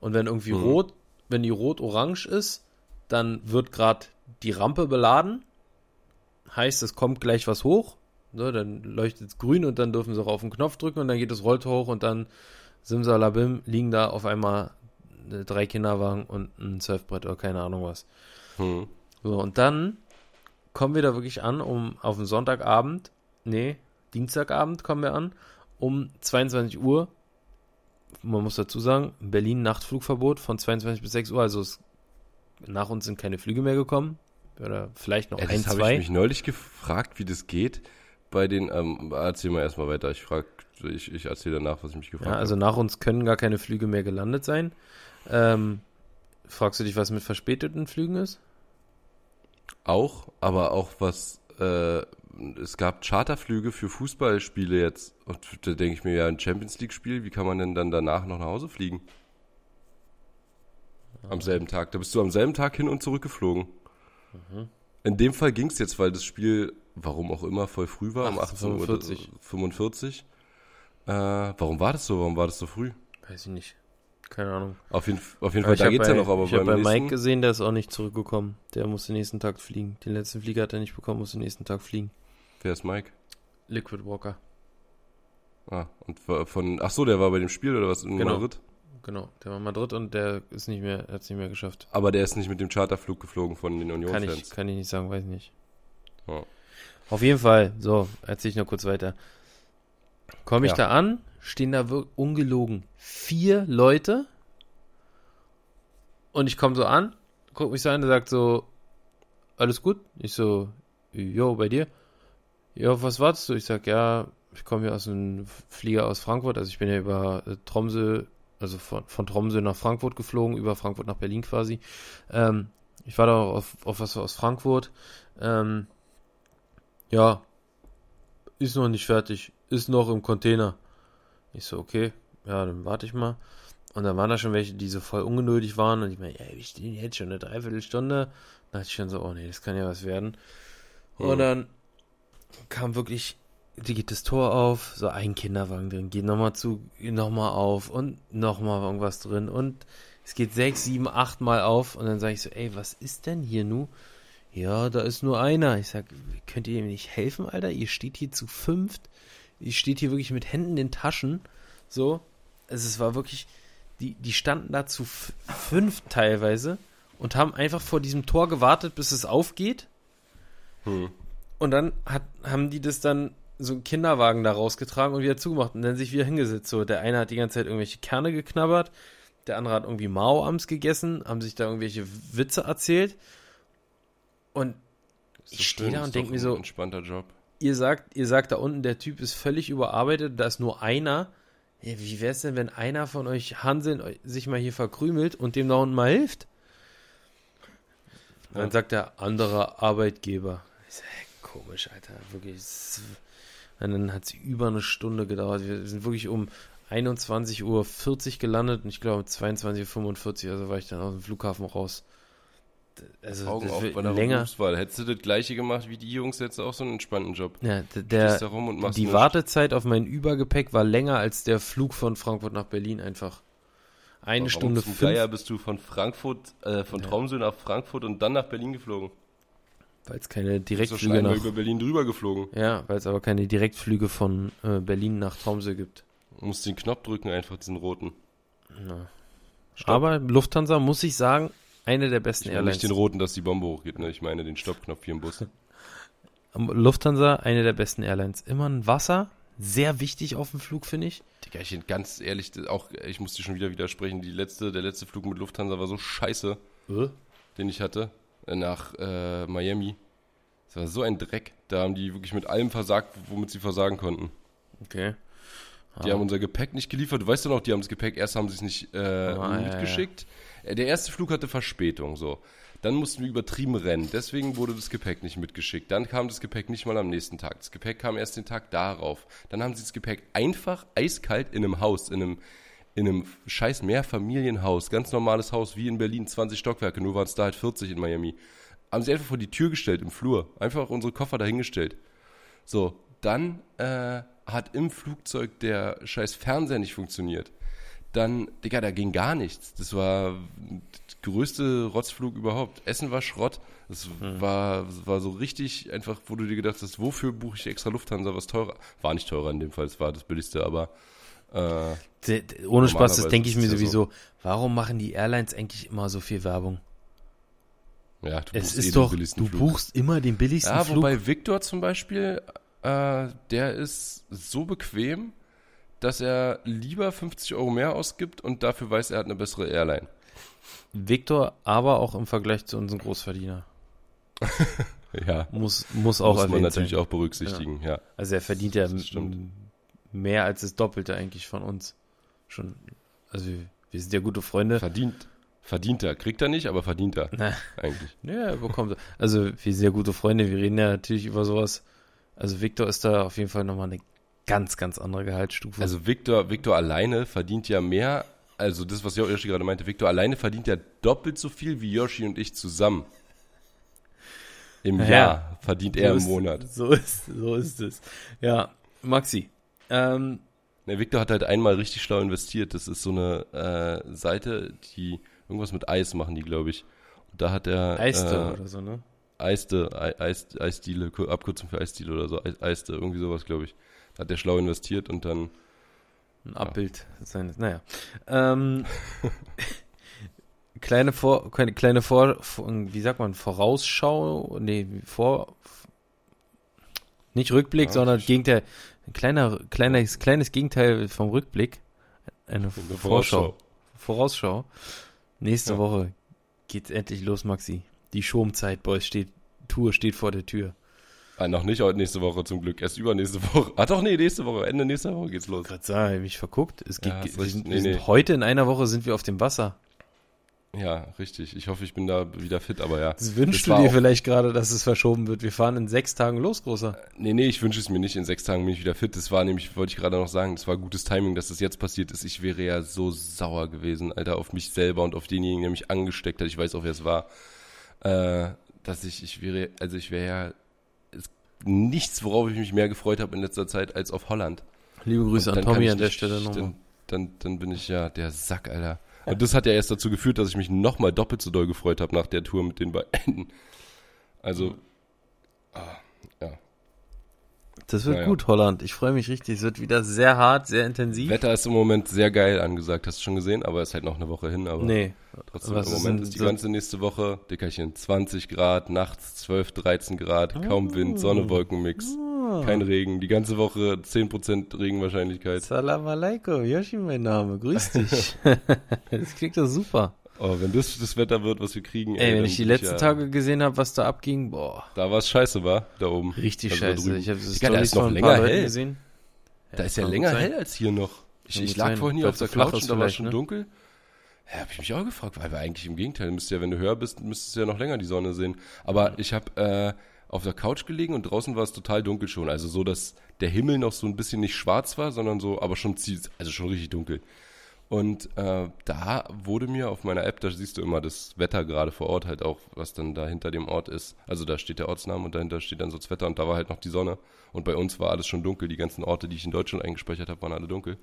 Und wenn irgendwie Mhm. rot, wenn die rot-orange ist, dann wird gerade die Rampe beladen. Heißt, es kommt gleich was hoch. Ne, dann leuchtet es grün und dann dürfen sie auch auf den Knopf drücken und dann geht das Rolltor hoch und dann simsalabim liegen da auf einmal drei Kinderwagen und ein Surfbrett oder keine Ahnung was. Hm. So, und dann kommen wir da wirklich an, um auf den Sonntagabend, nee, Dienstagabend kommen wir an, um 22 Uhr. Man muss dazu sagen, in Berlin Nachtflugverbot von 22 bis 6 Uhr, also es, nach uns sind keine Flüge mehr gekommen. Oder vielleicht noch Ja, ein, das habe zwei. ich mich neulich gefragt, wie das geht. Bei den, ähm, erzähl mal erstmal weiter. Ich frag, ich, ich erzähle danach, was ich mich gefragt Ja, also nach uns können gar keine Flüge mehr gelandet sein. Ähm, fragst du dich, was mit verspäteten Flügen ist? habe. Auch, aber auch was, äh, es gab Charterflüge für Fußballspiele jetzt. Und da denke ich mir, ja, ein Champions League-Spiel, wie kann man denn dann danach noch nach Hause fliegen? Am selben Tag. Da bist du am selben Tag hin und zurück geflogen. Mhm. In dem Fall ging es jetzt, weil das Spiel, warum auch immer, voll früh war, um 18:45. 18.45 Uhr. 45. Äh, warum war das so? Warum war das so früh? Weiß ich nicht. Keine Ahnung. Auf jeden, auf jeden Fall, da geht's bei, ja noch, aber ich habe beim bei nächsten, Mike gesehen, der ist auch nicht zurückgekommen. Der musste nächsten Tag fliegen. Den letzten Flieger hat er nicht bekommen, musste nächsten Tag fliegen. Wer ist Mike? Liquid Walker. Ah, und von, ach so, der war bei dem Spiel oder was in Genau. Madrid? Genau, der war in Madrid und der ist nicht mehr, hat es nicht mehr geschafft. Aber der ist nicht mit dem Charterflug geflogen von den Kann ich, Union-Fans. kann ich nicht sagen, weiß nicht. Ja. Auf jeden Fall, so, erzähl ich noch kurz weiter. Komme ich Ja. da an, stehen da ungelogen vier Leute und ich komme so an, guck mich so an, der sagt so, alles gut? Ich so, jo, bei dir? Ja, auf was wartest du? Ich sag, ja, ich komme hier aus einem Flieger aus Frankfurt, also ich bin ja über äh, Tromsø, also von, von Tromsø nach Frankfurt geflogen, über Frankfurt nach Berlin quasi. Ähm, ich war da auf, auf was aus Frankfurt. Ähm, ja, ist noch nicht fertig, ist noch im Container. Ich so, okay, ja, dann warte ich mal. Und dann waren da schon welche, die so voll ungeduldig waren und ich meine, ja, wir stehen jetzt schon eine Dreiviertelstunde. Da dachte ich schon so, oh nee, das kann ja was werden. Und dann kam wirklich, die geht das Tor auf, so ein Kinderwagen drin, geht nochmal zu, nochmal auf und nochmal irgendwas drin und es geht sechs, sieben, acht Mal auf und dann sage ich so, ey, was ist denn hier nu? Ja, da ist nur einer. Ich sag, könnt ihr mir nicht helfen, Alter? Ihr steht hier zu fünft. Ihr steht hier wirklich mit Händen in den Taschen. So. Also es war wirklich, die, die standen da zu f- fünf teilweise und haben einfach vor diesem Tor gewartet, bis es aufgeht. Hm. Und dann hat, haben die das dann so einen Kinderwagen da rausgetragen und wieder zugemacht und dann sich wieder hingesetzt. So, der eine hat die ganze Zeit irgendwelche Kerne geknabbert, der andere hat irgendwie Mao-Ams gegessen, haben sich da irgendwelche Witze erzählt. Und Ich doch steh schön, da und doch denk mir so- Entspannter Job. ihr sagt, ihr sagt da unten, der Typ ist völlig überarbeitet, da ist nur einer. Ja, wie wär's denn, wenn einer von euch Hanseln sich mal hier verkrümelt und dem da unten mal hilft? Und Dann Ja. sagt der andere Arbeitgeber. Ich sag, komisch, Alter, wirklich. Und dann hat es über eine Stunde gedauert. Wir sind wirklich um 21.40 Uhr gelandet und ich glaube 22.45 Uhr, also war ich dann aus dem Flughafen raus. Also Augen auf bei der länger. Berufswahl. Hättest du das gleiche gemacht wie die Jungs, jetzt auch so einen entspannten Job. Ja, der, da rum und machst die nichts. Wartezeit auf mein Übergepäck war länger als der Flug von Frankfurt nach Berlin einfach. Eine Warum Stunde fünf, Geier bist du von Frankfurt, äh, von Ja. Tromsø nach Frankfurt und dann nach Berlin geflogen. Weil es keine Direktflüge nach, über Berlin drüber geflogen. ja, weil es aber keine Direktflüge von äh, Berlin nach Tromsø gibt. Du musst den Knopf drücken, einfach diesen roten. Ja. Stopp. Aber Lufthansa muss ich sagen, eine der besten Ich Airlines. nicht den roten, dass die Bombe hochgeht, ne? Ich meine den Stoppknopf hier im Bus. Lufthansa, eine der besten Airlines. Immer ein Wasser, sehr wichtig auf dem Flug, finde ich. Digga, ich bin ganz ehrlich, auch ich muss dir schon wieder widersprechen. Die letzte, der letzte Flug mit Lufthansa war so scheiße, den ich hatte, äh, nach äh, Miami. Das war so ein Dreck. Da haben die wirklich mit allem versagt, womit sie versagen konnten. Okay. Die Ah. haben unser Gepäck nicht geliefert. Du weißt doch noch, die haben das Gepäck, erst haben sie es nicht äh, Ah, ja, mitgeschickt. Äh, Der erste Flug hatte Verspätung, so. Dann mussten wir übertrieben rennen. Deswegen wurde das Gepäck nicht mitgeschickt. Dann kam das Gepäck nicht mal am nächsten Tag. Das Gepäck kam erst den Tag darauf. Dann haben sie das Gepäck einfach eiskalt in einem Haus, in einem, in einem scheiß Mehrfamilienhaus, ganz normales Haus, wie in Berlin, 20 Stockwerke, nur waren es da halt 40 in Miami. Haben sie einfach vor die Tür gestellt im Flur. Einfach unsere Koffer dahingestellt. So, dann äh, hat im Flugzeug der scheiß Fernseher nicht funktioniert. Dann, Digga, da ging gar nichts. Das war der größte Rotzflug überhaupt. Essen war Schrott. Das war, das war so richtig einfach, wo du dir gedacht hast, wofür buche ich extra Lufthansa, was teurer? War nicht teurer in dem Fall, es war das billigste, aber äh, Ohne Spaß, das denke ich mir es ja sowieso. Warum machen die Airlines eigentlich immer so viel Werbung? ja, du Es buchst eh doch, du Flug. buchst immer den billigsten Ja, Flug. wobei Victor zum Beispiel, äh, der ist so bequem, dass er lieber 50 Euro mehr ausgibt und dafür weiß, er hat eine bessere Airline. Victor, aber auch im Vergleich zu unseren Großverdiener. *laughs* Ja, Muss, muss auch muss man natürlich sein. auch berücksichtigen, ja. Also er verdient ja mehr als das Doppelte eigentlich von uns. Schon, also wir, wir sind ja gute Freunde. Verdient, verdient er. Kriegt er nicht, aber verdient er Na, eigentlich. *laughs* ja, er bekommt. Also wir sind sehr gute Freunde, wir reden ja natürlich über sowas. Also Victor ist da auf jeden Fall nochmal eine ganz, ganz andere Gehaltsstufe. Also Victor, Victor alleine verdient ja mehr, also das, was Yoshi gerade meinte, Victor alleine verdient ja doppelt so viel wie Yoshi und ich zusammen. Im Ja. Jahr verdient er im Monat. So ist, so ist es. Ja, Maxi. Ähm, Ne, Victor hat halt einmal richtig schlau investiert. Das ist so eine äh, Seite, die irgendwas mit Eis machen, die glaube ich. Und da hat er Eiste äh, oder so, ne? Eiste, Ei- Eis, Eisdiele, Abkürzung für Eisdiele oder so, Eis- Eiste, irgendwie sowas, glaube ich. Da hat er schlau investiert und dann Ein Abbild seines, naja. Ähm, *laughs* kleine Vor, kleine, kleine Vor, wie sagt man, Vorausschau, nee, vor, nicht Rückblick, Ja, sondern Gegenteil, ein kleiner, kleines, kleines Gegenteil vom Rückblick, eine Vorschau, Vorausschau. Nächste Ja. Woche geht's endlich los, Maxi. Die Schomzeit, Boys, steht, Tour steht vor der Tür. Ah, noch nicht heute nächste Woche zum Glück, erst übernächste Woche. Ah doch, nee, nächste Woche, Ende nächster Woche geht's los. Gerade sagen, ich mich verguckt. Es geht, Ja, wir sind, Nee, wir nee. heute in einer Woche sind wir auf dem Wasser. Ja, richtig. Ich hoffe, ich bin da wieder fit, aber ja. Das wünschst Das du dir vielleicht gerade, dass es verschoben wird. Wir fahren in sechs Tagen los, Großer. Nee, nee, ich wünsche es mir nicht. In sechs Tagen bin ich wieder fit. Das war nämlich, wollte ich gerade noch sagen, das war gutes Timing, dass das jetzt passiert ist. Ich wäre ja so sauer gewesen, Alter, auf mich selber und auf denjenigen, der mich angesteckt hat. Ich weiß auch, wer es war. Äh, dass ich, ich wäre, also ich wäre ja es, nichts, worauf ich mich mehr gefreut habe in letzter Zeit, als auf Holland. Liebe Grüße an Tommy an der Stelle nochmal. Dann, dann, dann bin ich ja der Sack, Alter. Und das hat ja erst dazu geführt, dass ich mich nochmal doppelt so doll gefreut habe nach der Tour mit den beiden. Also, ah, ja. Das wird Naja. gut, Holland. Ich freue mich richtig. Es wird wieder sehr hart, sehr intensiv. Wetter ist im Moment sehr geil angesagt, hast du schon gesehen, aber ist halt noch eine Woche hin, aber nee. trotzdem was im ist Moment denn ist die so- ganze nächste Woche, Dickerchen, 20 Grad, nachts 12, 13 Grad, kaum Wind, Sonne, Wolkenmix, Kein Regen, die ganze Woche 10% Regenwahrscheinlichkeit. Salam alaikum, Yoshi mein Name. Grüß *laughs* dich. *laughs* das klingt doch super. Oh, wenn das das Wetter wird, was wir kriegen, Ey, wenn dann ich die letzten ja, Tage gesehen habe, was da abging, boah, Da war es scheiße, war da oben. richtig Also scheiße. Ich habe das Digga, da ist noch länger hell. gesehen. Da ist ja länger sein. hell als hier noch. Ich, ich lag sein, vorhin hier auf es der Couch und da war schon ne? dunkel. Ja, hab ich mich auch gefragt, weil wir eigentlich im Gegenteil, müsste ja, wenn du höher bist, müsstest du ja noch länger die Sonne sehen. Aber ich habe, äh, auf der Couch gelegen und draußen war es total dunkel schon. Also so, dass der Himmel noch so ein bisschen nicht schwarz war, sondern so, aber schon, also schon richtig dunkel. Und äh, da wurde mir auf meiner App, da siehst du immer das Wetter gerade vor Ort, halt auch, was dann da hinter dem Ort ist. Also da steht der Ortsname und dahinter steht dann so das Wetter und da war halt noch die Sonne. Und bei uns war alles schon dunkel. Die ganzen Orte, die ich in Deutschland eingespeichert habe, waren alle dunkel.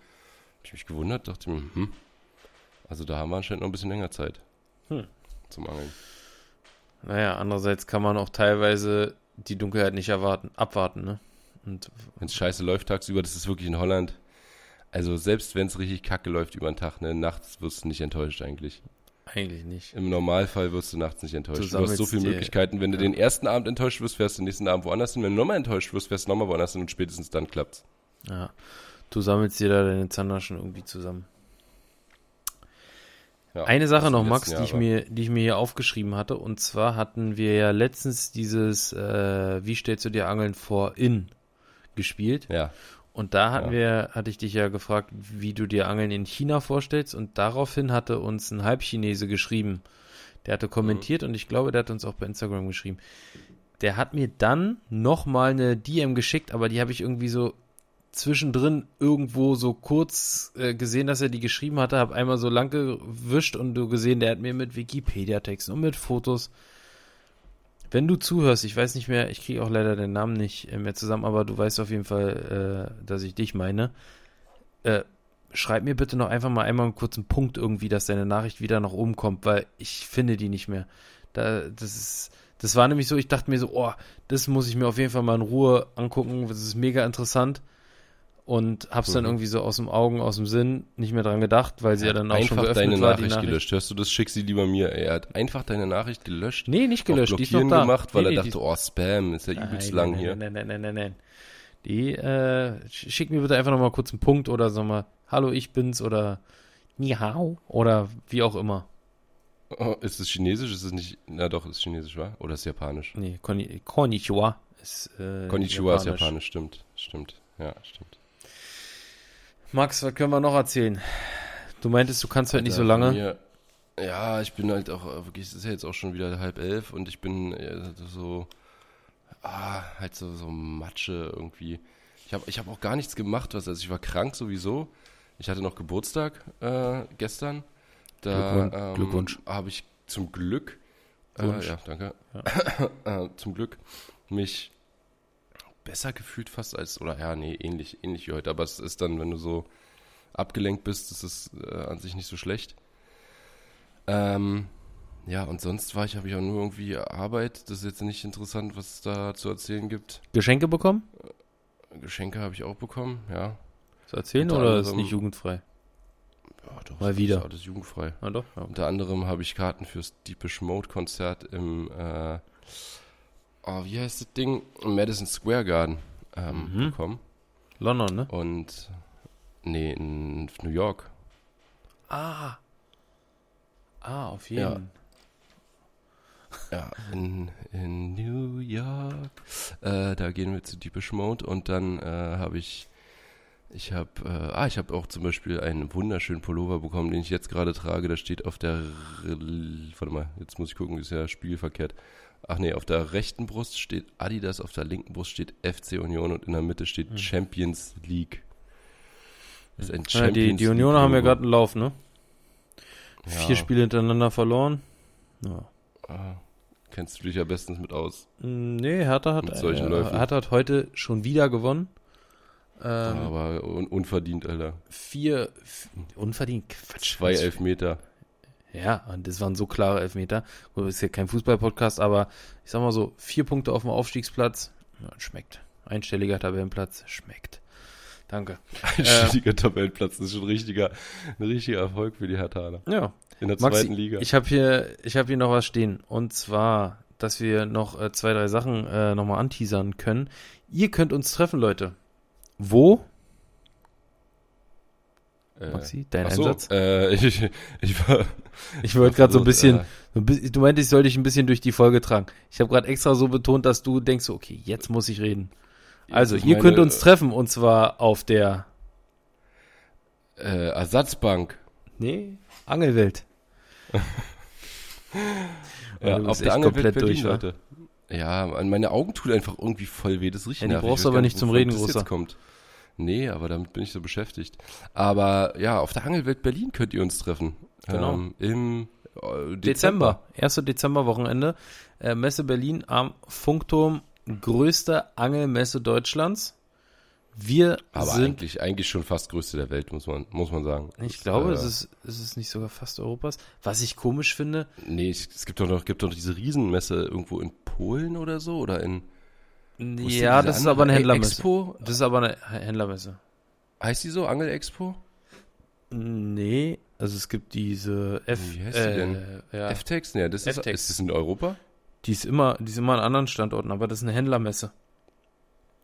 Hab ich mich gewundert, dachte mir, hm, also da haben wir anscheinend noch ein bisschen länger Zeit hm. zum Angeln. Naja, andererseits kann man auch teilweise die Dunkelheit nicht erwarten, abwarten, ne? Wenn es scheiße läuft tagsüber, das ist wirklich in Holland also selbst wenn es richtig kacke läuft über den Tag, ne, nachts wirst du nicht enttäuscht eigentlich. Eigentlich nicht. Im Normalfall wirst du nachts nicht enttäuscht. Du, du hast so viele Möglichkeiten. Wenn ja. du den ersten Abend enttäuscht wirst, fährst du den nächsten Abend woanders hin. Wenn du nochmal enttäuscht wirst, fährst du nochmal woanders hin und spätestens dann klappt's. Ja. Du sammelst dir da deine Zanderschen irgendwie zusammen. Ja, Eine Sache noch, Max, die ich, mir, die ich mir hier aufgeschrieben hatte. Und zwar hatten wir ja letztens dieses äh, Wie stellst du dir Angeln vor in gespielt. Ja. Und da hatten ja. wir, hatte ich dich ja gefragt, wie du dir Angeln in China vorstellst. Und daraufhin hatte uns ein Halbchinese geschrieben. Der hatte kommentiert mhm. und ich glaube, der hat uns auch bei Instagram geschrieben. Der hat mir dann nochmal eine DM geschickt, aber die habe ich irgendwie so zwischendrin irgendwo so kurz äh, gesehen, dass er die geschrieben hatte, habe einmal so lang gewischt und du gesehen, der hat mir mit Wikipedia-Texten und mit Fotos wenn du zuhörst, ich weiß nicht mehr, ich kriege auch leider den Namen nicht äh, mehr zusammen, aber du weißt auf jeden Fall, äh, dass ich dich meine. Äh, schreib mir bitte noch einfach mal einmal einen kurzen Punkt irgendwie, dass deine Nachricht wieder nach oben kommt, weil ich finde die nicht mehr. Da, das ist, das war nämlich so, ich dachte mir so, oh, das muss ich mir auf jeden Fall mal in Ruhe angucken, das ist mega interessant und hab's dann mhm. irgendwie so aus dem Augen, aus dem Sinn nicht mehr dran gedacht, weil sie ja, dann auch einfach schon geöffnet deine war, Nachricht, Nachricht gelöscht. Hörst du das? Schick sie lieber mir. Er hat einfach deine Nachricht gelöscht. Nee, nicht gelöscht. die ist noch da. gemacht, weil nee, er dachte, oh Spam, ist ja übelst nein, lang nein, hier. Nein, nein, nein, nein, nein. Die äh, schick mir bitte einfach nochmal kurz einen Punkt oder sag mal, hallo, ich bin's oder Ni hao oder wie auch immer. Oh, ist es chinesisch? Ist es nicht? Na doch, ist chinesisch, wa? Oder ist es japanisch? Nee, Konnichiwa ist äh, Konnichiwa japanisch. ist japanisch, stimmt, stimmt. Ja, stimmt. Max, was können wir noch erzählen? Du meintest, du kannst halt nicht so lange. Mir, ja, ich bin halt auch wirklich, es ist ja jetzt auch schon wieder halb elf und ich bin äh, so, ah, halt so, so Matsche irgendwie. Ich habe ich hab auch gar nichts gemacht, was, also ich war krank sowieso. Ich hatte noch Geburtstag äh, gestern. Da Glückwunsch. Ähm, habe ich zum Glück, äh, ja, danke, ja. *coughs* äh, zum Glück mich besser gefühlt fast als, oder ja, nee, ähnlich, ähnlich wie heute. Aber es ist dann, wenn du so abgelenkt bist, ist es äh, an sich nicht so schlecht. Ähm, ja, und sonst war ich, habe ich auch nur irgendwie Arbeit. Das ist jetzt nicht interessant, was es da zu erzählen gibt. Geschenke bekommen? Äh, Geschenke habe ich auch bekommen, ja. Zu erzählen Unter oder anderem, ist nicht jugendfrei? Ja, doch. Mal wieder. Ist alles jugendfrei. Ah, doch. Ja. Unter anderem habe ich Karten fürs Deepish Mode Konzert im äh, oh, wie heißt das Ding? Madison Square Garden ähm, mhm. bekommen. London, ne? Und nee, in New York. Ah. Ah, auf jeden Fall. Ja. ja, in, in New York. Äh, da gehen wir zu Deepish Mode und dann äh, habe ich ich habe, äh, ah, ich habe auch zum Beispiel einen wunderschönen Pullover bekommen, den ich jetzt gerade trage. Da steht auf der, warte mal, jetzt muss ich gucken, ist ja spiegelverkehrt. Ach nee, auf der rechten Brust steht Adidas, auf der linken Brust steht FC Union und in der Mitte steht hm. Champions League. Das ist ein Champions ja, die, die Unioner haben ja gerade einen Lauf, ne? Ja. Vier Spiele hintereinander verloren. Ja. Ah, kennst du dich ja bestens mit aus. Hm, nee, Hertha hat, mit solchen äh, Hertha hat heute schon wieder gewonnen. Ähm, aber un unverdient, Alter. Vier, unverdient, Quatsch. Zwei Elfmeter. Ja, und das waren so klare Elfmeter. Gut, ist ja kein Fußball-Podcast, aber ich sag mal so, vier Punkte auf dem Aufstiegsplatz, ja, schmeckt. Einstelliger Tabellenplatz, schmeckt. Danke. *laughs* Einstelliger äh, Tabellenplatz, das ist schon ein richtiger, ein richtiger Erfolg für die Herthaner. Ja. In der Maxi, zweiten Liga. Ich habe hier, ich habe hier noch was stehen. Und zwar, dass wir noch äh, zwei, drei Sachen äh, nochmal anteasern können. Ihr könnt uns treffen, Leute. Wo? Äh, Maxi, dein so, Einsatz? Äh, *laughs* ich, ich war. Ich wollte gerade so ein bisschen. Äh, du meintest, ich soll dich ein bisschen durch die Folge tragen. Ich habe gerade extra so betont, dass du denkst, okay, jetzt muss ich reden. Also, ihr meine, könnt uns treffen und zwar auf der äh, Ersatzbank. Nee, Angelwelt. *laughs* ja, auf der Angelwelt Berlin, durch, Leute. Ja, meine Augen tut einfach irgendwie voll weh. Das richtig Ja, die brauchst Ich du weiß aber nicht zum Reden, Großer. jetzt kommt. Nee, aber damit bin ich so beschäftigt. Aber ja, auf der Angelwelt Berlin könnt ihr uns treffen. Genau. Ähm, Im äh, Dezember. Dezember, 1. Dezemberwochenende. Äh, Messe Berlin am Funkturm, größte Angelmesse Deutschlands. Wir Aber sind, eigentlich, eigentlich schon fast größte der Welt, muss man, muss man sagen. ich Das, glaube, äh, es ist, es ist nicht sogar fast Europas. Was ich komisch finde, Nee, es, es gibt doch noch, gibt doch noch diese Riesenmesse irgendwo in Polen oder so oder in. Ist ja, das ist aber eine Ey, Händlermesse. Expo? Das ist aber eine Händlermesse. Heißt die so? Angel Expo? Nee, also es gibt diese F, Wie heißt die äh, denn? ja, F-Tex? Nee, das ist, ist das in Europa? die ist immer, die ist immer an anderen Standorten, aber das ist eine Händlermesse.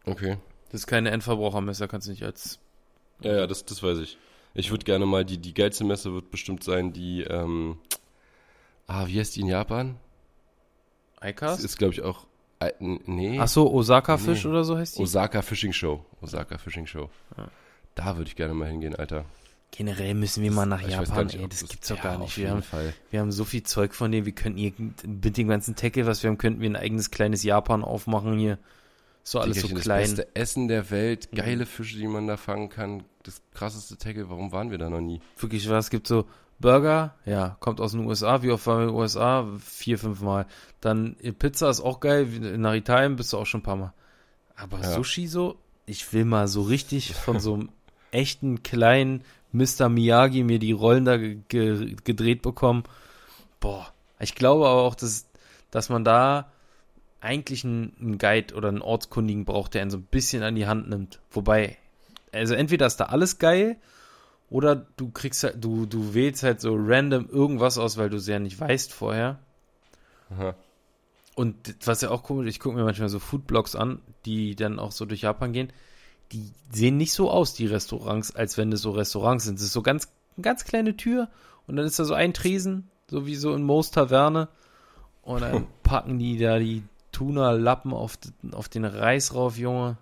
Okay. Das ist keine Endverbrauchermesse, kannst du nicht als Ja, ja, das, das weiß ich. Ich würde gerne mal, die, die geilste Messe wird bestimmt sein, die, ähm, ah, wie heißt die in Japan? Das iCast. ist, glaube ich, auch, äh, nee, Ach so, Osaka Fisch Nee. oder so heißt die? Osaka Fishing Show. Osaka Fishing Show. Ja. Da würde ich gerne mal hingehen, Alter. Generell müssen wir mal nach Ich Japan, nicht, ey, das das- gibt's doch ja, gar nicht. Wir haben, wir haben so viel Zeug von denen, wir könnten hier mit dem ganzen Tackle, was wir haben, könnten wir ein eigenes kleines Japan aufmachen hier. So alles so Digga, klein. Das beste Essen der Welt, Mhm. geile Fische, die man da fangen kann. Das krasseste Tackle, warum waren wir da noch nie? Wirklich was, es gibt so Burger, ja, kommt aus den USA, wie oft waren wir in den USA? Vier, fünf Mal. Dann äh, Pizza ist auch geil, wie- nach Italien bist du auch schon ein paar Mal. Aber Ja. Sushi so, ich will mal so richtig *laughs* von so einem echten kleinen Mr. Miyagi mir die Rollen da ge ge gedreht bekommen. Boah, ich glaube aber auch, dass, dass man da eigentlich einen, einen Guide oder einen Ortskundigen braucht, der einen so ein bisschen an die Hand nimmt. Wobei, also entweder ist da alles geil oder du kriegst halt, du, du wählst halt so random irgendwas aus, weil du es ja nicht weißt vorher. Aha. Und was ja auch komisch, ich gucke mir manchmal so Foodblogs an, die dann auch so durch Japan gehen. Die sehen nicht so aus, die Restaurants, als wenn es so Restaurants sind. Es ist so ganz, eine ganz kleine Tür und dann ist da so ein Tresen, so wie so in Moos Taverne. Und dann *laughs* packen die da die Tuna-Lappen auf, auf den Reis rauf, Junge.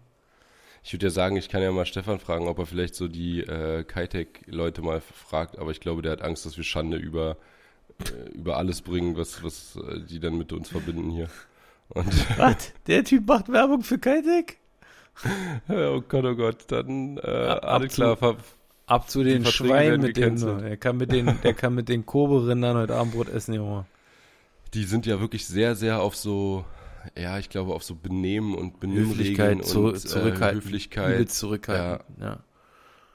Ich würde ja sagen, ich kann ja mal Stefan fragen, ob er vielleicht so die äh, Kitec-Leute mal fragt, aber ich glaube, der hat Angst, dass wir Schande über, äh, über alles bringen, was, was äh, die dann mit uns verbinden hier. Und *laughs* Was? Der Typ macht Werbung für Kitec? *laughs* oh Gott, oh Gott, dann äh, Ab- alles ab klar. zu- ver- Ab zu den Schweinen mit dem. gecancelt. Der kann mit den, der kann mit den Kobe-Rindern heute Abendbrot essen, Junge. Die sind ja wirklich sehr, sehr auf so, ja, ich glaube, auf so Benehmen und Benimmregeln Höflichkeit, zu, und zurückhalten. Äh, Höflichkeit. Zurückhalten. Ja.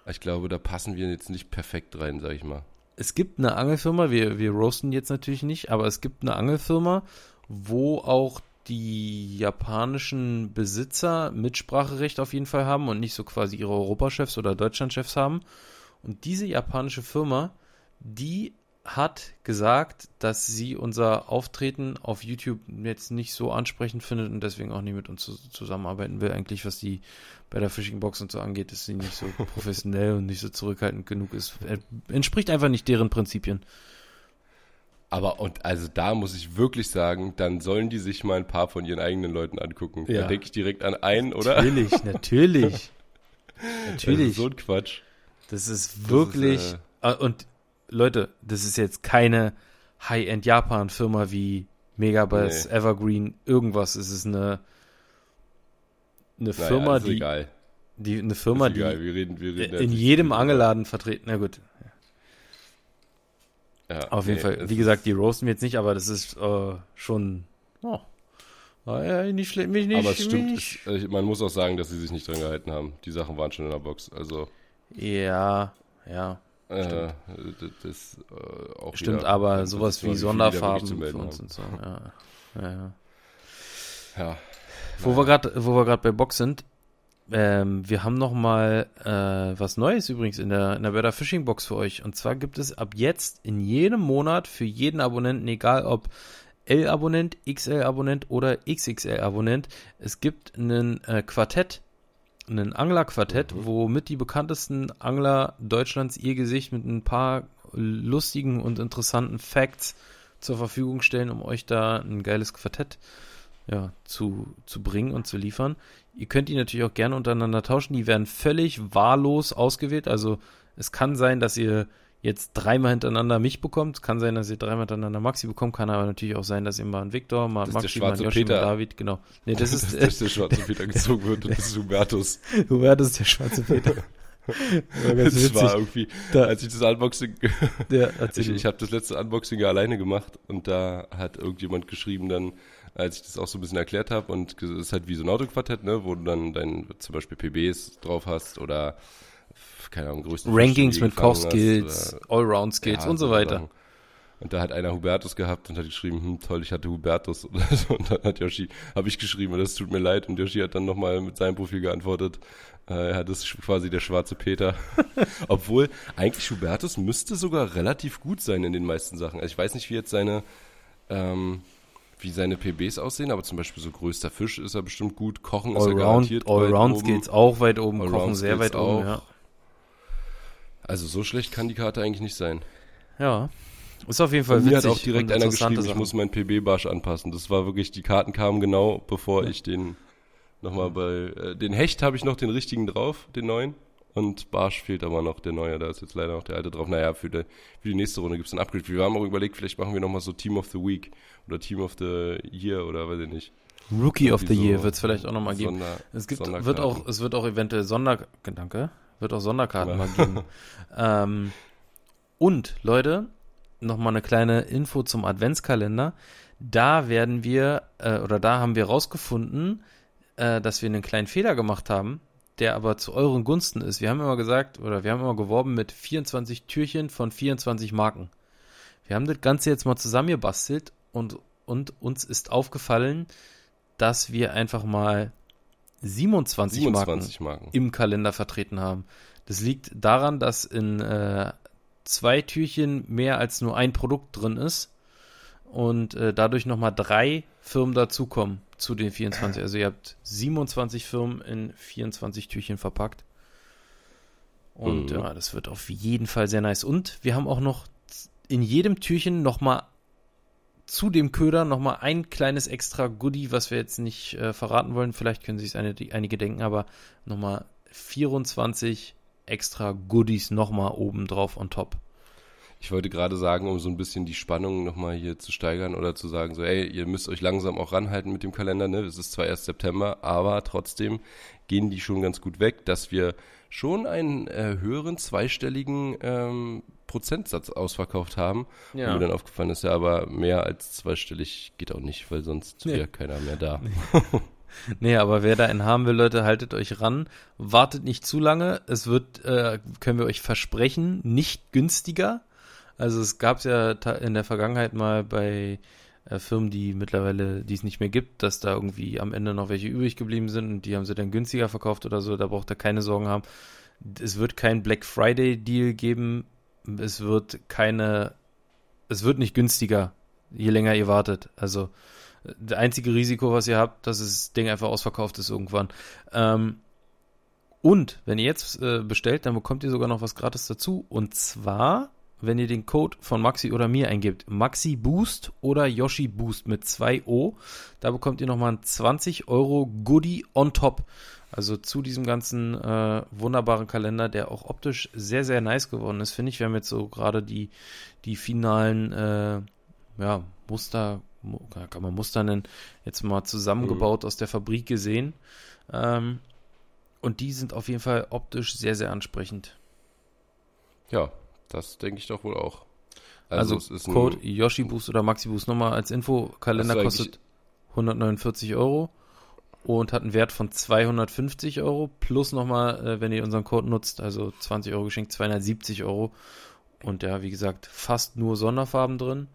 Ich glaube, da passen wir jetzt nicht perfekt rein, sag ich mal. Es gibt eine Angelfirma, wir, wir roasten jetzt natürlich nicht, aber es gibt eine Angelfirma, wo auch die japanischen Besitzer Mitspracherecht auf jeden Fall haben und nicht so quasi ihre Europachefs oder Deutschlandchefs haben. Und diese japanische Firma, die hat gesagt, dass sie unser Auftreten auf YouTube jetzt nicht so ansprechend findet und deswegen auch nicht mit uns zu, zusammenarbeiten will. Eigentlich, was die bei der Fishing Box und so angeht, ist sie nicht so *laughs* professionell und nicht so zurückhaltend genug ist. Er entspricht einfach nicht deren Prinzipien. Aber und also da muss ich wirklich sagen, dann sollen die sich mal ein paar von ihren eigenen Leuten angucken. Ja. Da denke ich direkt an einen, oder? Natürlich, *laughs* natürlich. Das Natürlich. ist so ein Quatsch. Das ist wirklich. ist, äh, Ah, und Leute, das ist jetzt keine High-End-Japan-Firma wie Megabass, Nee. Evergreen, irgendwas. Es ist eine, eine Naja, Firma, ist die, egal. die, eine Firma, die Wir reden, wir reden in nicht jedem. Angelladen vertreten. Na gut, Ja, auf jeden nee, Fall. Wie gesagt, die roasten wir jetzt nicht, aber das ist äh, schon. Oh. Ah, ja, nicht schlimm, mich nicht. Aber es stimmt, mich. es, äh, man muss auch sagen, dass sie sich nicht dran gehalten haben. Die Sachen waren schon in der Box. Also, Ja, ja. Äh, das äh, auch Stimmt, wieder, aber sowas wie Sonderfarben für uns und so. Ja, ja, ja. Ja, Wo wir gerade, wo wir gerade bei Box sind, ähm, wir haben noch mal äh, was Neues übrigens in der in der Better Fishing Box für euch. Und zwar gibt es ab jetzt in jedem Monat für jeden Abonnenten, egal ob L-Abonnent, XL-Abonnent oder XXL-Abonnent, es gibt einen äh, Quartett, einen Angler-Quartett, Mhm. womit die bekanntesten Angler Deutschlands ihr Gesicht mit ein paar lustigen und interessanten Facts zur Verfügung stellen, um euch da ein geiles Quartett ja, zu, zu bringen und zu liefern. Ihr könnt die natürlich auch gerne untereinander tauschen. Die werden völlig wahllos ausgewählt. Also es kann sein, dass ihr jetzt dreimal hintereinander mich bekommt. Kann sein, dass ihr dreimal hintereinander Maxi bekommt. Kann aber natürlich auch sein, dass ihr mal einen Victor, mal Das ist Maxi, mal Yoshi, mal Peter. David. Genau. Nee, das *laughs* ist, dass *laughs* der schwarze Peter gezogen wird und das ist Hubertus. *laughs* Hubertus ist der schwarze Peter. War ganz Das war irgendwie, Da- als ich das Unboxing, Ja, ich, ich habe das letzte Unboxing ja alleine gemacht und da hat irgendjemand geschrieben dann, als ich das auch so ein bisschen erklärt habe und es ist halt wie so ein Autoquartett, ne, wo du dann dein zum Beispiel PBs drauf hast oder keine Ahnung, größten Rankings mit Kochskills, Allround-Skills Ja, und so weiter. Und da hat einer Hubertus gehabt und hat geschrieben, hm, toll, ich hatte Hubertus. *laughs* Und dann hat Yoshi, habe ich geschrieben, das tut mir leid. Und Yoshi hat dann nochmal mit seinem Profil geantwortet, äh, ja, das ist quasi der schwarze Peter. *laughs* Obwohl, eigentlich Hubertus müsste sogar relativ gut sein in den meisten Sachen. Also ich weiß nicht, wie jetzt seine, ähm, wie seine PBs aussehen, aber zum Beispiel so größter Fisch ist er bestimmt gut. Kochen ist er Allround, garantiert weit Allround oben. Skills auch weit oben, Kochen Allround sehr Skills weit oben, auch. ja. Also so schlecht kann die Karte eigentlich nicht sein. Ja. Ist auf jeden Fall Bei mir hat witzig auch direkt einer geschrieben, ich Sachen. muss meinen PB-Barsch anpassen. Das war wirklich, die Karten kamen genau, bevor ich den nochmal bei, äh, den Hecht habe ich noch den richtigen drauf, den neuen. Und Barsch fehlt aber noch, der neue, da ist jetzt leider noch der alte drauf. Naja, für die, für die nächste Runde gibt's ein Upgrade. Wir haben auch überlegt, vielleicht machen wir nochmal so Team of the Week oder Team of the Year oder weiß ich nicht. Rookie of the so Year wird es vielleicht auch nochmal geben. Sonder- Es gibt, wird auch, es wird auch eventuell Sonder, Danke, wird auch Sonderkarten mal geben. *laughs* ähm, und, Leute, nochmal eine kleine Info zum Adventskalender. Da werden wir, äh, oder da haben wir rausgefunden, äh, dass wir einen kleinen Fehler gemacht haben, der aber zu euren Gunsten ist. Wir haben immer gesagt, oder wir haben immer geworben mit 24 Türchen von 24 Marken. Wir haben das Ganze jetzt mal zusammengebastelt und, und uns ist aufgefallen, dass wir einfach mal 27, 27 Marken Marken. im Kalender vertreten haben. Das liegt daran, dass in äh, zwei Türchen mehr als nur ein Produkt drin ist und äh, dadurch nochmal drei Firmen dazukommen zu den 24. Also ihr habt 27 Firmen in 24 Türchen verpackt. Und Mhm. ja, das wird auf jeden Fall sehr nice. Und wir haben auch noch in jedem Türchen nochmal zu dem Köder nochmal ein kleines extra Goodie, was wir jetzt nicht äh, verraten wollen. Vielleicht können sich einige denken, aber nochmal 24 extra Goodies nochmal oben drauf on top. Ich wollte gerade sagen, um so ein bisschen die Spannung nochmal hier zu steigern oder zu sagen, so, ey, ihr müsst euch langsam auch ranhalten mit dem Kalender, ne? Es ist zwar erst September, aber trotzdem gehen die schon ganz gut weg, dass wir schon einen äh, höheren zweistelligen ähm, Prozentsatz ausverkauft haben. Ja. Und mir dann aufgefallen ist, ja, aber mehr als zweistellig geht auch nicht, weil sonst Nee. wäre keiner mehr da. *laughs* Nee, aber wer da einen haben will, Leute, haltet euch ran. Wartet nicht zu lange. Es wird, äh, können wir euch versprechen, nicht günstiger. Also es gab ja ta- in der Vergangenheit mal bei äh, Firmen, die mittlerweile, die es nicht mehr gibt, dass da irgendwie am Ende noch welche übrig geblieben sind und die haben sie dann günstiger verkauft oder so. Da braucht ihr keine Sorgen haben. Es wird kein Black Friday Deal geben. Es wird keine, es wird nicht günstiger, je länger ihr wartet. Also das einzige Risiko, was ihr habt, dass das Ding einfach ausverkauft ist irgendwann. Ähm, und wenn ihr jetzt äh, bestellt, dann bekommt ihr sogar noch was gratis dazu. Und zwar, wenn ihr den Code von Maxi oder mir eingibt, Maxi Boost oder Yoshi Boost mit 2 O, da bekommt ihr nochmal ein 20 Euro Goodie on top. Also zu diesem ganzen äh, wunderbaren Kalender, der auch optisch sehr, sehr nice geworden ist, finde ich. Wir haben jetzt so gerade die, die finalen äh, ja, Muster, mu- kann man Muster nennen, jetzt mal zusammengebaut aus der Fabrik gesehen. Ähm, und die sind auf jeden Fall optisch sehr, sehr ansprechend. Ja, das denke ich doch wohl auch. Also, es ist ein- Code Yoshi Boost oder Maxi Boost nochmal als Info. Kalender kostet 149 Euro und hat einen Wert von 250 Euro plus nochmal, äh, wenn ihr unseren Code nutzt, also 20 Euro geschenkt, 270 Euro. Und ja, wie gesagt, fast nur Sonderfarben drin.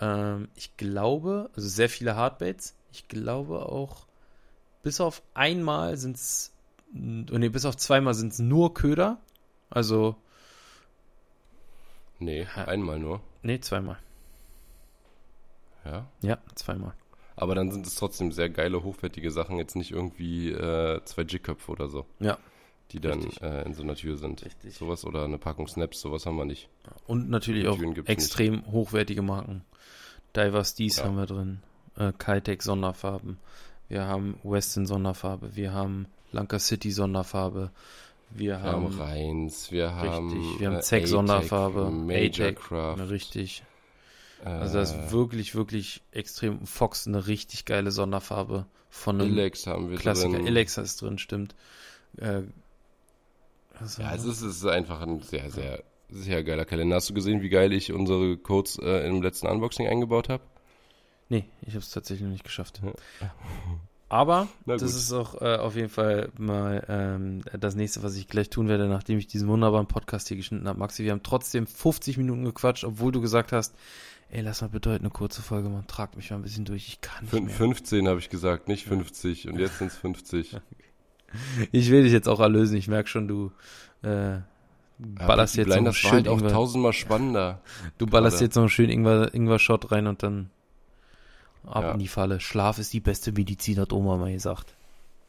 Ähm, ich glaube, also sehr viele Hardbaits. Ich glaube auch, bis auf einmal sind es, nee, bis auf zweimal sind es nur Köder. Also, Nee, einmal nur. nee, zweimal. Ja. Ja, zweimal. Aber dann sind es trotzdem sehr geile, hochwertige Sachen, jetzt nicht irgendwie äh, zwei Jigköpfe oder so, Ja. die dann äh, in so einer Tür sind. Richtig. Sowas oder eine Packung Snaps, sowas haben wir nicht. Und natürlich auch extrem hochwertige Marken. Divers Dies Ja. haben wir drin. Äh, Kitec Sonderfarben. Wir haben Weston Sonderfarbe. Wir haben Lanka City Sonderfarbe. Wir Wir haben haben, Reins, wir haben. richtig, wir haben äh, ATEC, Sonderfarbe, Major Craft. richtig. Also da äh, ist wirklich, wirklich extrem Fox eine richtig geile Sonderfarbe von einem Elex haben wir Klassiker. drin. Alexa ist drin, stimmt. Äh, was Ja, es ist, es ist einfach ein sehr, sehr, sehr geiler Kalender. Hast du gesehen, wie geil ich unsere Codes äh, im letzten Unboxing eingebaut habe? Nee, ich habe es tatsächlich noch nicht geschafft. *laughs* Aber das ist auch äh, auf jeden Fall mal ähm, das nächste, was ich gleich tun werde, nachdem ich diesen wunderbaren Podcast hier geschnitten habe. Maxi, wir haben trotzdem 50 Minuten gequatscht, obwohl du gesagt hast, ey, lass mal bitte heute eine kurze Folge machen, trag mich mal ein bisschen durch, ich kann nicht Fün- mehr. 15 habe ich gesagt, nicht 50. Und jetzt sind es 50. Ich will dich jetzt auch erlösen, ich merke schon, du äh, ballerst Peaky jetzt so Blinders schön halt auch tausendmal spannender. *laughs* du ballerst gerade. jetzt noch einen schönen Ingwer, Ingwer-Shot rein und dann ab Ja. in die Falle. Schlaf ist die beste Medizin, hat Oma mal gesagt.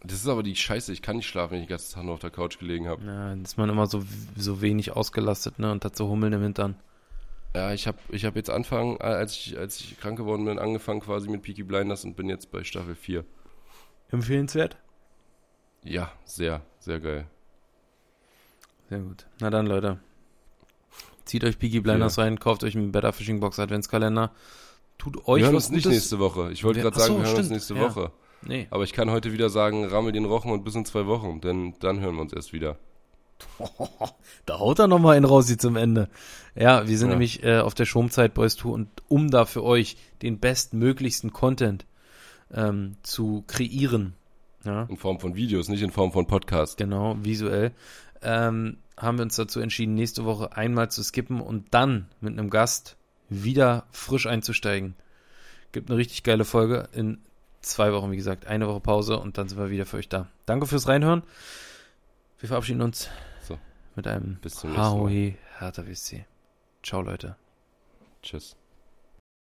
Das ist aber die Scheiße, ich kann nicht schlafen, wenn ich den ganzen Tag nur auf der Couch gelegen habe. Ja, dann ist man immer so, so wenig ausgelastet, ne, und hat so Hummeln im Hintern. Ja, ich habe ich hab jetzt Anfang, äh, als ich, als ich krank geworden bin, angefangen quasi mit Peaky Blinders und bin jetzt bei Staffel 4. Empfehlenswert? Ja, sehr, sehr geil. Sehr gut. Na dann, Leute. Zieht euch Peaky Blinders rein, kauft euch einen Better Fishing Box Adventskalender. Tut euch wir hören was uns nicht Gutes. nächste Woche. Ich wollte gerade Ach so, sagen, wir hören uns stimmt. nächste Ja. Woche. Nee. Aber ich kann heute wieder sagen, rammel den Rochen und bis in zwei Wochen, denn dann hören wir uns erst wieder. *laughs* Da haut er nochmal einen raus zum Ende. Ja, wir sind Ja. nämlich äh, auf der Schomzeit Boys Tour und um da für euch den bestmöglichsten Content ähm, zu kreieren, ja, In Form von Videos, nicht in Form von Podcast. genau, visuell, ähm, haben wir uns dazu entschieden, nächste Woche einmal zu skippen und dann mit einem Gast wieder frisch einzusteigen. Gibt eine richtig geile Folge in zwei Wochen, wie gesagt, eine Woche Pause und dann sind wir wieder für euch da. Danke fürs Reinhören. Wir verabschieden uns. Mit einem Bis zum nächsten Mal. HOE Hertha WC. Ciao, Leute. Tschüss.